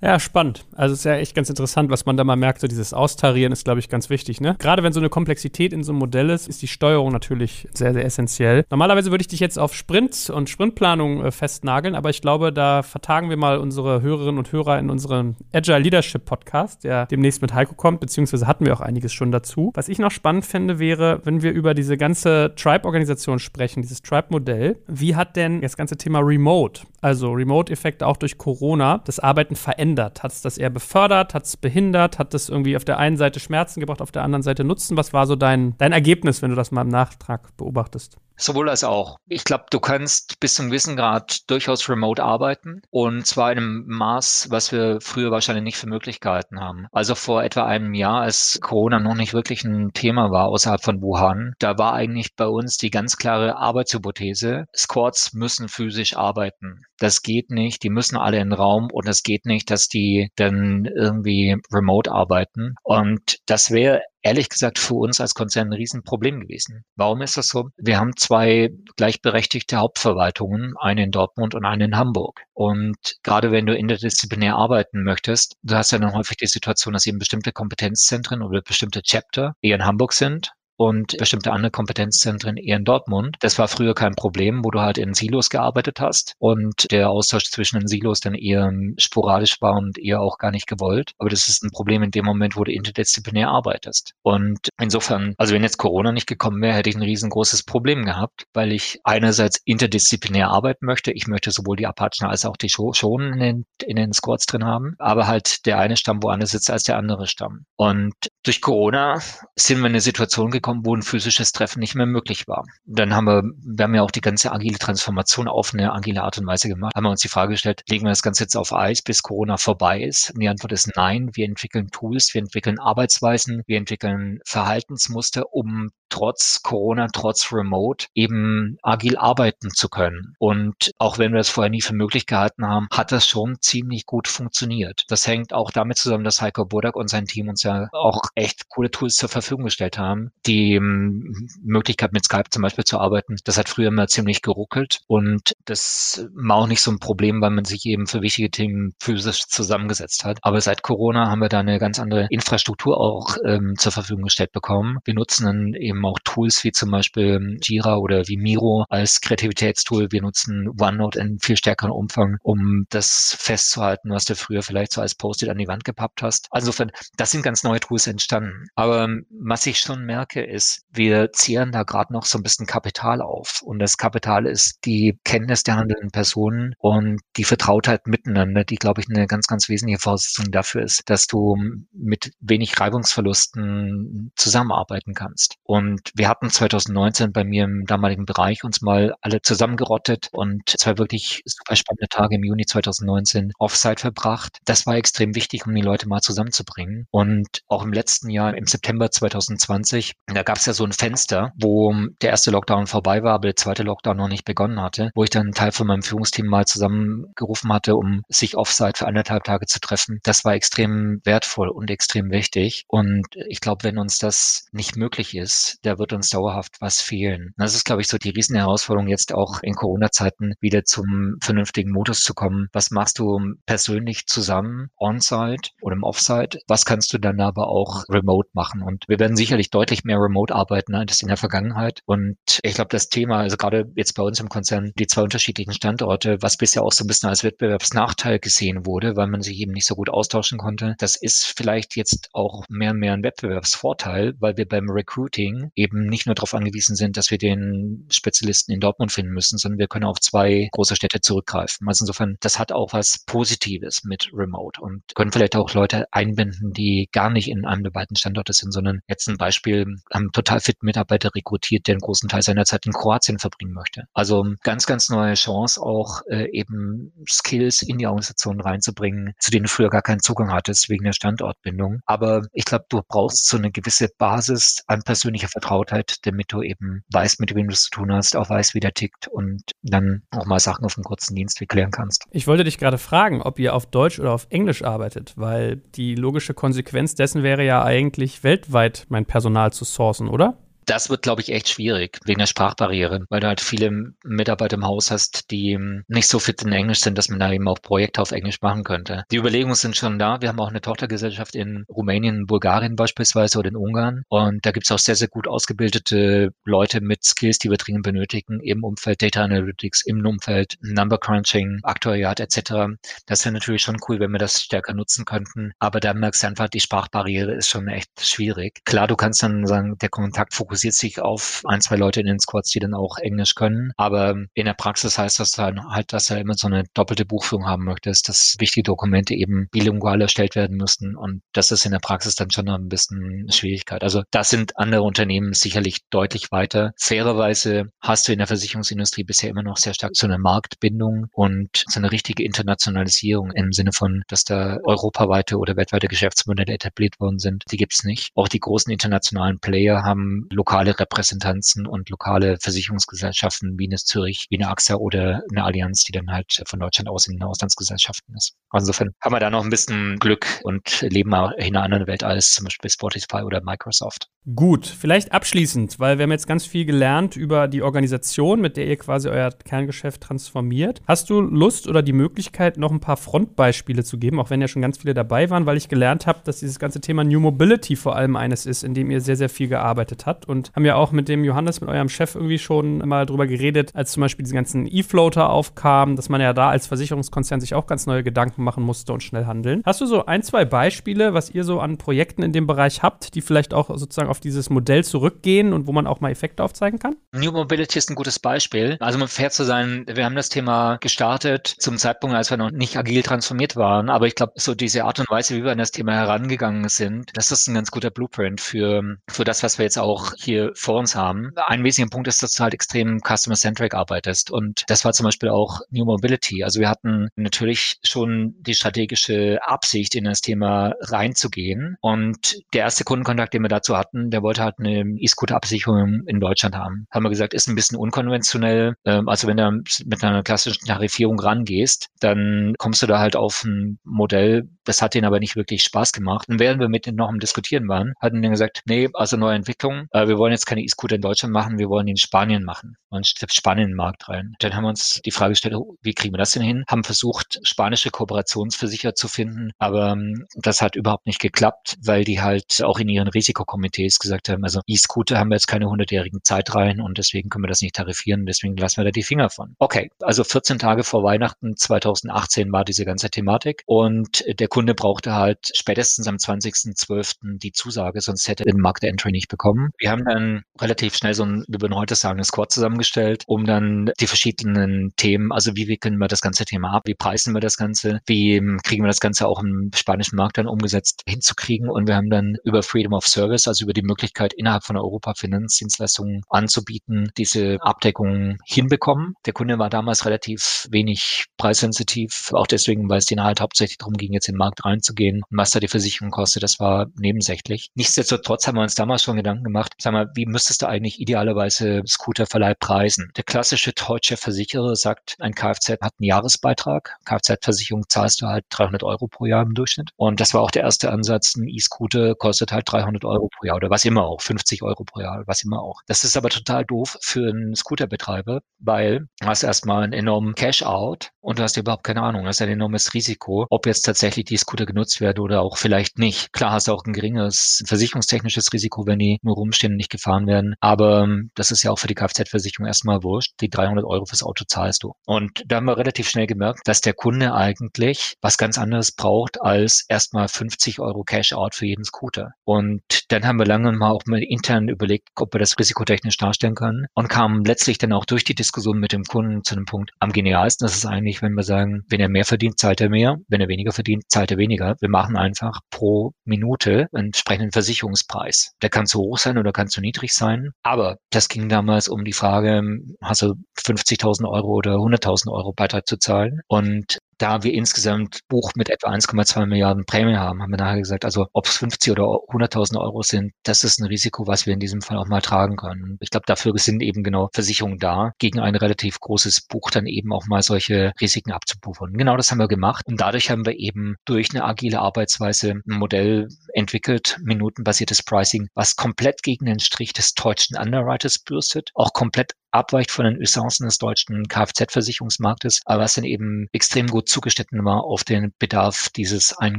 Ja, spannend. Also es ist ja echt ganz interessant, was man da mal merkt. So dieses Austarieren ist, glaube ich, ganz wichtig. Ne? Gerade wenn so eine Komplexität in so einem Modell ist, ist die Steuerung natürlich sehr, sehr essentiell. Normalerweise würde ich dich jetzt auf Sprint und Sprintplanung äh, festnageln, aber ich glaube, da vertagen wir mal unsere Hörerinnen und Hörer in unseren Agile Leadership Podcast, der demnächst mit Heiko kommt, beziehungsweise hatten wir auch einiges schon dazu. Was ich noch spannend finde, wäre, wenn wir über diese ganze Tribe-Organisation sprechen, dieses Tribe-Modell. Wie hat denn das ganze Thema Remote, also Remote-Effekte auch durch Corona, das Arbeiten verändert? Verändert? Hat es das eher befördert? Hat es behindert? Hat es irgendwie auf der einen Seite Schmerzen gebracht, auf der anderen Seite Nutzen? Was war so dein, dein Ergebnis, wenn du das mal im Nachtrag beobachtest? Sowohl als auch. Ich glaube, du kannst bis zum gewissen Grad durchaus remote arbeiten und zwar in einem Maß, was wir früher wahrscheinlich nicht für möglich gehalten haben. Also vor etwa einem Jahr, als Corona noch nicht wirklich ein Thema war außerhalb von Wuhan, da war eigentlich bei uns die ganz klare Arbeitshypothese, Squads müssen physisch arbeiten. Das geht nicht, die müssen alle in den Raum und es geht nicht, dass die dann irgendwie remote arbeiten. Und das wäre ehrlich gesagt für uns als Konzern ein Riesenproblem gewesen. Warum ist das so? Wir haben zwei gleichberechtigte Hauptverwaltungen, eine in Dortmund und eine in Hamburg. Und gerade wenn du interdisziplinär arbeiten möchtest, du hast ja dann häufig die Situation, dass eben bestimmte Kompetenzzentren oder bestimmte Chapter eher in Hamburg sind und bestimmte andere Kompetenzzentren eher in Dortmund. Das war früher kein Problem, wo du halt in Silos gearbeitet hast und der Austausch zwischen den Silos dann eher sporadisch war und eher auch gar nicht gewollt. Aber das ist ein Problem in dem Moment, wo du interdisziplinär arbeitest. Und insofern, also wenn jetzt Corona nicht gekommen wäre, hätte ich ein riesengroßes Problem gehabt, weil ich einerseits interdisziplinär arbeiten möchte. Ich möchte sowohl die Apachen als auch die Schonen in den, in den Squads drin haben, aber halt der eine Stamm woanders sitzt als der andere Stamm. Und durch Corona sind wir in eine Situation gekommen, gekommen, wo ein physisches Treffen nicht mehr möglich war. Dann haben wir, wir haben ja auch die ganze agile Transformation auf eine agile Art und Weise gemacht, haben wir uns die Frage gestellt, legen wir das Ganze jetzt auf Eis, bis Corona vorbei ist? Und die Antwort ist nein. Wir entwickeln Tools, wir entwickeln Arbeitsweisen, wir entwickeln Verhaltensmuster, um trotz Corona, trotz Remote eben agil arbeiten zu können. Und auch wenn wir das vorher nie für möglich gehalten haben, hat das schon ziemlich gut funktioniert. Das hängt auch damit zusammen, dass Heiko Burdak und sein Team uns ja auch echt coole Tools zur Verfügung gestellt haben. Die ähm, Möglichkeit mit Skype zum Beispiel zu arbeiten, das hat früher immer ziemlich geruckelt und das war auch nicht so ein Problem, weil man sich eben für wichtige Themen physisch zusammengesetzt hat. Aber seit Corona haben wir da eine ganz andere Infrastruktur auch ähm, zur Verfügung gestellt bekommen. Wir nutzen dann eben auch Tools wie zum Beispiel Jira oder wie Miro als Kreativitätstool. Wir nutzen OneNote in viel stärkeren Umfang, um das festzuhalten, was du früher vielleicht so als Post-it an die Wand gepappt hast. Also das sind ganz neue Tools entstanden. Aber ähm, was ich schon merke, ist, wir zehren da gerade noch so ein bisschen Kapital auf. Und das Kapital ist die Kenntnis der handelnden Personen und die Vertrautheit miteinander, die, glaube ich, eine ganz, ganz wesentliche Voraussetzung dafür ist, dass du mit wenig Reibungsverlusten zusammenarbeiten kannst. Und wir hatten 2019 bei mir im damaligen Bereich uns mal alle zusammengerottet und zwei wirklich super spannende Tage im Juni 2019 Offsite verbracht. Das war extrem wichtig, um die Leute mal zusammenzubringen. Und auch im letzten Jahr, im September 2020, da gab es ja so ein Fenster, wo der erste Lockdown vorbei war, aber der zweite Lockdown noch nicht begonnen hatte, wo ich dann einen Teil von meinem Führungsteam mal zusammengerufen hatte, um sich Offsite für anderthalb Tage zu treffen. Das war extrem wertvoll und extrem wichtig. Und ich glaube, wenn uns das nicht möglich ist, da wird uns dauerhaft was fehlen. Das ist, glaube ich, so die Riesenherausforderung jetzt auch in Corona-Zeiten wieder zum vernünftigen Modus zu kommen. Was machst du persönlich zusammen, on-site oder im Offsite? Was kannst du dann aber auch remote machen? Und wir werden sicherlich deutlich mehr remote arbeiten als in der Vergangenheit. Und ich glaube, das Thema, also gerade jetzt bei uns im Konzern, die zwei unterschiedlichen Standorte, was bisher auch so ein bisschen als Wettbewerbsnachteil gesehen wurde, weil man sich eben nicht so gut austauschen konnte, das ist vielleicht jetzt auch mehr und mehr ein Wettbewerbsvorteil, weil wir beim Recruiting eben nicht nur darauf angewiesen sind, dass wir den Spezialisten in Dortmund finden müssen, sondern wir können auf zwei große Städte zurückgreifen. Also insofern, das hat auch was Positives mit Remote und können vielleicht auch Leute einbinden, die gar nicht in einem der beiden Standorte sind, sondern jetzt ein Beispiel, haben total fit Mitarbeiter rekrutiert, der einen großen Teil seiner Zeit in Kroatien verbringen möchte. Also ganz, ganz neue Chance auch äh, eben Skills in die Organisation reinzubringen, zu denen du früher gar keinen Zugang hattest wegen der Standortbindung. Aber ich glaube, du brauchst so eine gewisse Basis an persönlicher Vertrautheit, damit du eben weißt, mit wem du es zu tun hast, auch weißt, wie der tickt und dann auch mal Sachen auf dem kurzen Dienst klären kannst. Ich wollte dich gerade fragen, ob ihr auf Deutsch oder auf Englisch arbeitet, weil die logische Konsequenz dessen wäre ja eigentlich weltweit mein Personal zu sourcen, oder? Das wird, glaube ich, echt schwierig wegen der Sprachbarriere, weil du halt viele Mitarbeiter im Haus hast, die hm, nicht so fit in Englisch sind, dass man da eben auch Projekte auf Englisch machen könnte. Die Überlegungen sind schon da. Wir haben auch eine Tochtergesellschaft in Rumänien, Bulgarien beispielsweise oder in Ungarn. Und da gibt es auch sehr, sehr gut ausgebildete Leute mit Skills, die wir dringend benötigen, im Umfeld Data Analytics, im Umfeld Number Crunching, Aktuariat etc. Das wäre natürlich schon cool, wenn wir das stärker nutzen könnten. Aber da merkst du einfach, die Sprachbarriere ist schon echt schwierig. Klar, du kannst dann sagen, der Kontakt fokussiert sich auf ein, zwei Leute in den Squads, die dann auch Englisch können. Aber in der Praxis heißt das dann halt, dass er immer so eine doppelte Buchführung haben möchtest, dass wichtige Dokumente eben bilingual erstellt werden müssen. Und das ist in der Praxis dann schon ein bisschen Schwierigkeit. Also das sind andere Unternehmen sicherlich deutlich weiter. Fairerweise hast du in der Versicherungsindustrie bisher immer noch sehr stark so eine Marktbindung und so eine richtige Internationalisierung im Sinne von, dass da europaweite oder weltweite Geschäftsmodelle etabliert worden sind. Die gibt's nicht. Auch die großen internationalen Player haben lokale Repräsentanzen und lokale Versicherungsgesellschaften wie eine Zürich, wie eine AXA oder eine Allianz, die dann halt von Deutschland aus in den Auslandsgesellschaften ist. Also insofern haben wir da noch ein bisschen Glück und leben auch in einer anderen Welt als zum Beispiel Spotify oder Microsoft. Gut, vielleicht abschließend, weil wir haben jetzt ganz viel gelernt über die Organisation, mit der ihr quasi euer Kerngeschäft transformiert. Hast du Lust oder die Möglichkeit, noch ein paar Frontbeispiele zu geben, auch wenn ja schon ganz viele dabei waren, weil ich gelernt habe, dass dieses ganze Thema New Mobility vor allem eines ist, in dem ihr sehr, sehr viel gearbeitet habt und haben ja auch mit dem Johannes, mit eurem Chef irgendwie schon mal drüber geredet, als zum Beispiel diese ganzen E-Floater aufkamen, dass man ja da als Versicherungskonzern sich auch ganz neue Gedanken machen musste und schnell handeln. Hast du so ein, zwei Beispiele, was ihr so an Projekten in dem Bereich habt, die vielleicht auch sozusagen auf dieses Modell zurückgehen und wo man auch mal Effekte aufzeigen kann? New Mobility ist ein gutes Beispiel. Also um fair zu sein, wir haben das Thema gestartet zum Zeitpunkt, als wir noch nicht agil transformiert waren. Aber ich glaube, so diese Art und Weise, wie wir an das Thema herangegangen sind, das ist ein ganz guter Blueprint für, für das, was wir jetzt auch hier vor uns haben. Ein wesentlicher Punkt ist, dass du halt extrem customer-centric arbeitest. Und das war zum Beispiel auch New Mobility. Also wir hatten natürlich schon die strategische Absicht, in das Thema reinzugehen. Und der erste Kundenkontakt, den wir dazu hatten, der wollte halt eine E-Scooter-Absicherung in Deutschland haben. Haben wir gesagt, ist ein bisschen unkonventionell. Ähm, also wenn du mit einer klassischen Tarifierung rangehst, dann kommst du da halt auf ein Modell, das hat denen aber nicht wirklich Spaß gemacht. Und während wir mit denen noch am Diskutieren waren, hatten die gesagt, nee, also neue Entwicklung, äh, wir wollen jetzt keine E-Scooter in Deutschland machen, wir wollen in Spanien machen. Und Spanien in den Markt rein. Dann haben wir uns die Frage gestellt, oh, wie kriegen wir das denn hin? Haben versucht, spanische Kooperationsversicherer zu finden, aber ähm, das hat überhaupt nicht geklappt, weil die halt auch in ihren Risikokomitees gesagt haben, also E-Scooter haben wir jetzt keine hundertjährigen Zeitreihen und deswegen können wir das nicht tarifieren, deswegen lassen wir da die Finger von. Okay, also 14 Tage vor Weihnachten 2018 war diese ganze Thematik und der Kunde brauchte halt spätestens am 20.12. die Zusage, sonst hätte er den Markt Entry nicht bekommen. Wir haben dann relativ schnell so ein, wir würden heute sagen, ein Squad zusammengestellt, um dann die verschiedenen Themen, also wie wickeln wir das ganze Thema ab, wie preisen wir das Ganze, wie ähm, kriegen wir das Ganze auch im spanischen Markt dann umgesetzt hinzukriegen und wir haben dann über Freedom of Service, also über die Möglichkeit innerhalb von Europa Finanzdienstleistungen anzubieten, diese Abdeckung hinbekommen. Der Kunde war damals relativ wenig preissensitiv, auch deswegen, weil es denen halt hauptsächlich darum ging, jetzt in den Markt reinzugehen und was da die Versicherung kostet, das war nebensächlich. Nichtsdestotrotz haben wir uns damals schon Gedanken gemacht, sag mal, wie müsstest du eigentlich idealerweise Scooterverleih preisen? Der klassische deutsche Versicherer sagt, ein Kfz hat einen Jahresbeitrag. Kfz-Versicherung zahlst du halt 300 Euro pro Jahr im Durchschnitt. Und das war auch der erste Ansatz. Ein E-Scooter kostet halt 300 Euro pro Jahr oder was immer auch, 50 Euro pro Jahr, was immer auch. Das ist aber total doof für einen Scooterbetreiber, weil du hast erstmal einen enormen Cash-out und du hast überhaupt keine Ahnung. Das ist ein enormes Risiko, ob jetzt tatsächlich die Scooter genutzt werden oder auch vielleicht nicht. Klar hast du auch ein geringes versicherungstechnisches Risiko, wenn die nur rumstehen und nicht gefahren werden. Aber ähm, das ist ja auch für die Kfz-Versicherung erstmal wurscht. Die 300 Euro fürs Auto zahlst du. Und da haben wir relativ schnell gemerkt, dass der Kunde eigentlich was ganz anderes braucht als erstmal 50 Euro Cash-out für jeden Scooter. Und dann haben wir lange mal auch mal intern überlegt, ob wir das risikotechnisch darstellen können und kamen letztlich dann auch durch die Diskussion mit dem Kunden zu einem Punkt, am genialsten ist es eigentlich, wenn wir sagen, wenn er mehr verdient, zahlt er mehr, wenn er weniger verdient, zahlt er weniger. Wir machen einfach pro Minute einen entsprechenden Versicherungspreis. Der kann zu hoch sein oder kann zu niedrig sein, aber das ging damals um die Frage, hast du 50.000 Euro oder 100.000 Euro Beitrag zu zahlen und da wir insgesamt Buch mit etwa 1,2 Milliarden Prämie haben, haben wir nachher gesagt, also ob es 50 oder 100.000 Euro sind, das ist ein Risiko, was wir in diesem Fall auch mal tragen können. Ich glaube, dafür sind eben genau Versicherungen da, gegen ein relativ großes Buch dann eben auch mal solche Risiken abzupuffern. Genau das haben wir gemacht und dadurch haben wir eben durch eine agile Arbeitsweise ein Modell entwickelt, minutenbasiertes Pricing, was komplett gegen den Strich des deutschen Underwriters bürstet, auch komplett abweicht von den Usancen des deutschen Kfz-Versicherungsmarktes, aber was dann eben extrem gut zugeschnitten war auf den Bedarf dieses einen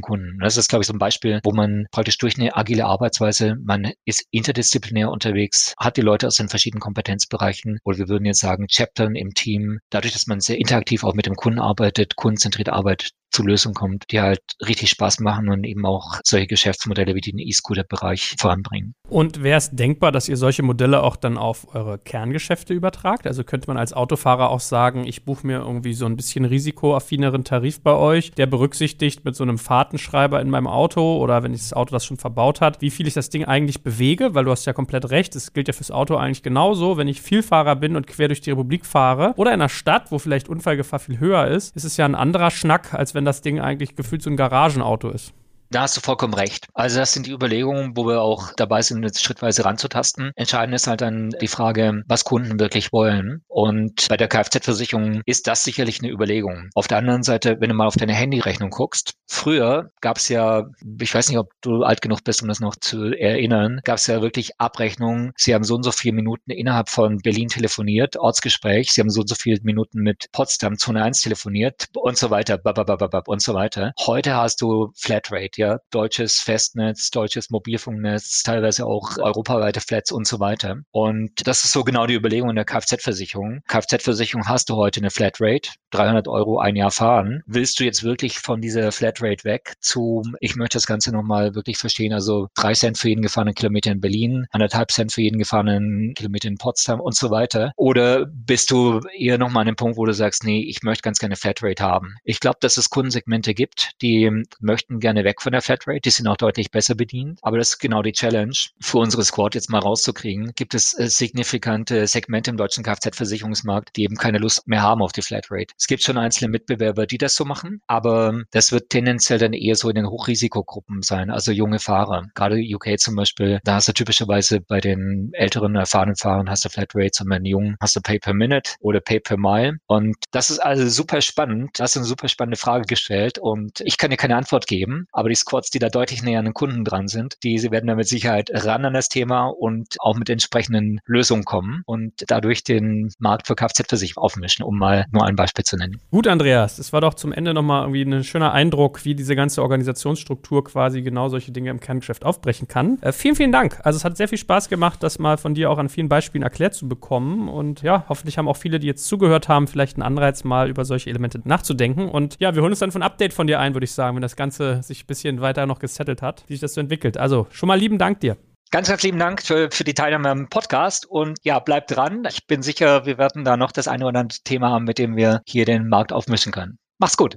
Kunden. Das ist, glaube ich, so ein Beispiel, wo man praktisch durch eine agile Arbeitsweise, man ist interdisziplinär unterwegs, hat die Leute aus den verschiedenen Kompetenzbereichen oder wir würden jetzt sagen Chaptern im Team, dadurch, dass man sehr interaktiv auch mit dem Kunden arbeitet, kundenzentriert arbeitet, zu Lösungen kommt, die halt richtig Spaß machen und eben auch solche Geschäftsmodelle wie den E-Scooter-Bereich voranbringen. Und wäre es denkbar, dass ihr solche Modelle auch dann auf eure Kerngeschäfte übertragt? Also könnte man als Autofahrer auch sagen, ich buche mir irgendwie so ein bisschen risikoaffineren Tarif bei euch, der berücksichtigt mit so einem Fahrtenschreiber in meinem Auto oder wenn das Auto das schon verbaut hat, wie viel ich das Ding eigentlich bewege, weil du hast ja komplett recht, das gilt ja fürs Auto eigentlich genauso. Wenn ich Vielfahrer bin und quer durch die Republik fahre oder in einer Stadt, wo vielleicht Unfallgefahr viel höher ist, ist es ja ein anderer Schnack, als wenn wenn das Ding eigentlich gefühlt so ein Garagenauto ist. Da hast du vollkommen recht. Also das sind die Überlegungen, wo wir auch dabei sind, jetzt schrittweise ranzutasten. Entscheidend ist halt dann die Frage, was Kunden wirklich wollen. Und bei der Kfz-Versicherung ist das sicherlich eine Überlegung. Auf der anderen Seite, wenn du mal auf deine Handyrechnung guckst, früher gab es ja, ich weiß nicht, ob du alt genug bist, um das noch zu erinnern, gab es ja wirklich Abrechnungen. Sie haben so und so viele Minuten innerhalb von Berlin telefoniert, Ortsgespräch. Sie haben so und so viele Minuten mit Potsdam Zone 1 telefoniert und so weiter, und so weiter. Heute hast du Flatrate ja, deutsches Festnetz, deutsches Mobilfunknetz, teilweise auch europaweite Flats und so weiter. Und das ist so genau die Überlegung in der Kfz-Versicherung. Kfz-Versicherung hast du heute eine Flatrate, 300 Euro ein Jahr fahren. Willst du jetzt wirklich von dieser Flatrate weg zu, ich möchte das Ganze nochmal wirklich verstehen, also drei Cent für jeden gefahrenen Kilometer in Berlin, anderthalb Cent für jeden gefahrenen Kilometer in Potsdam und so weiter? Oder bist du eher nochmal an dem Punkt, wo du sagst, nee, ich möchte ganz gerne Flatrate haben? Ich glaube, dass es Kundensegmente gibt, die möchten gerne weg von von der Flatrate. Die sind auch deutlich besser bedient. Aber das ist genau die Challenge für unsere Squad jetzt mal rauszukriegen. Gibt es äh, signifikante Segmente im deutschen Kfz-Versicherungsmarkt, die eben keine Lust mehr haben auf die Flatrate? Es gibt schon einzelne Mitbewerber, die das so machen, aber das wird tendenziell dann eher so in den Hochrisikogruppen sein, also junge Fahrer. Gerade UK zum Beispiel, da hast du typischerweise bei den älteren, erfahrenen Fahrern hast du Flatrates und bei den jungen hast du Pay per Minute oder Pay per Mile. Und das ist also super spannend. Du hast eine super spannende Frage gestellt und ich kann dir keine Antwort geben, aber die Squads, die da deutlich näher an den Kunden dran sind, die werden da mit Sicherheit ran an das Thema und auch mit entsprechenden Lösungen kommen und dadurch den Markt für Kfz für sich aufmischen, um mal nur ein Beispiel zu nennen. Gut, Andreas, es war doch zum Ende nochmal irgendwie ein schöner Eindruck, wie diese ganze Organisationsstruktur quasi genau solche Dinge im Kerngeschäft aufbrechen kann. Äh, vielen, vielen Dank. Also es hat sehr viel Spaß gemacht, das mal von dir auch an vielen Beispielen erklärt zu bekommen. Und ja, hoffentlich haben auch viele, die jetzt zugehört haben, vielleicht einen Anreiz, mal über solche Elemente nachzudenken. Und ja, wir holen uns dann von Update von dir ein, würde ich sagen, wenn das Ganze sich ein bisschen weiter noch gesettelt hat, wie sich das so entwickelt. Also schon mal lieben Dank dir. Ganz herzlichen Dank für, für die Teilnahme am Podcast und ja, bleibt dran. Ich bin sicher, wir werden da noch das eine oder andere Thema haben, mit dem wir hier den Markt aufmischen können. Mach's gut.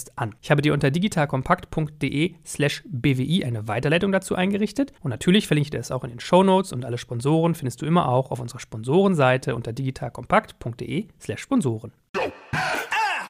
selbst an. Ich habe dir unter digitalkompakt.de slash bwi eine Weiterleitung dazu eingerichtet und natürlich verlinke ich dir es auch in den Show Notes und alle Sponsoren findest du immer auch auf unserer Sponsorenseite unter digitalkompakt.de slash Sponsoren.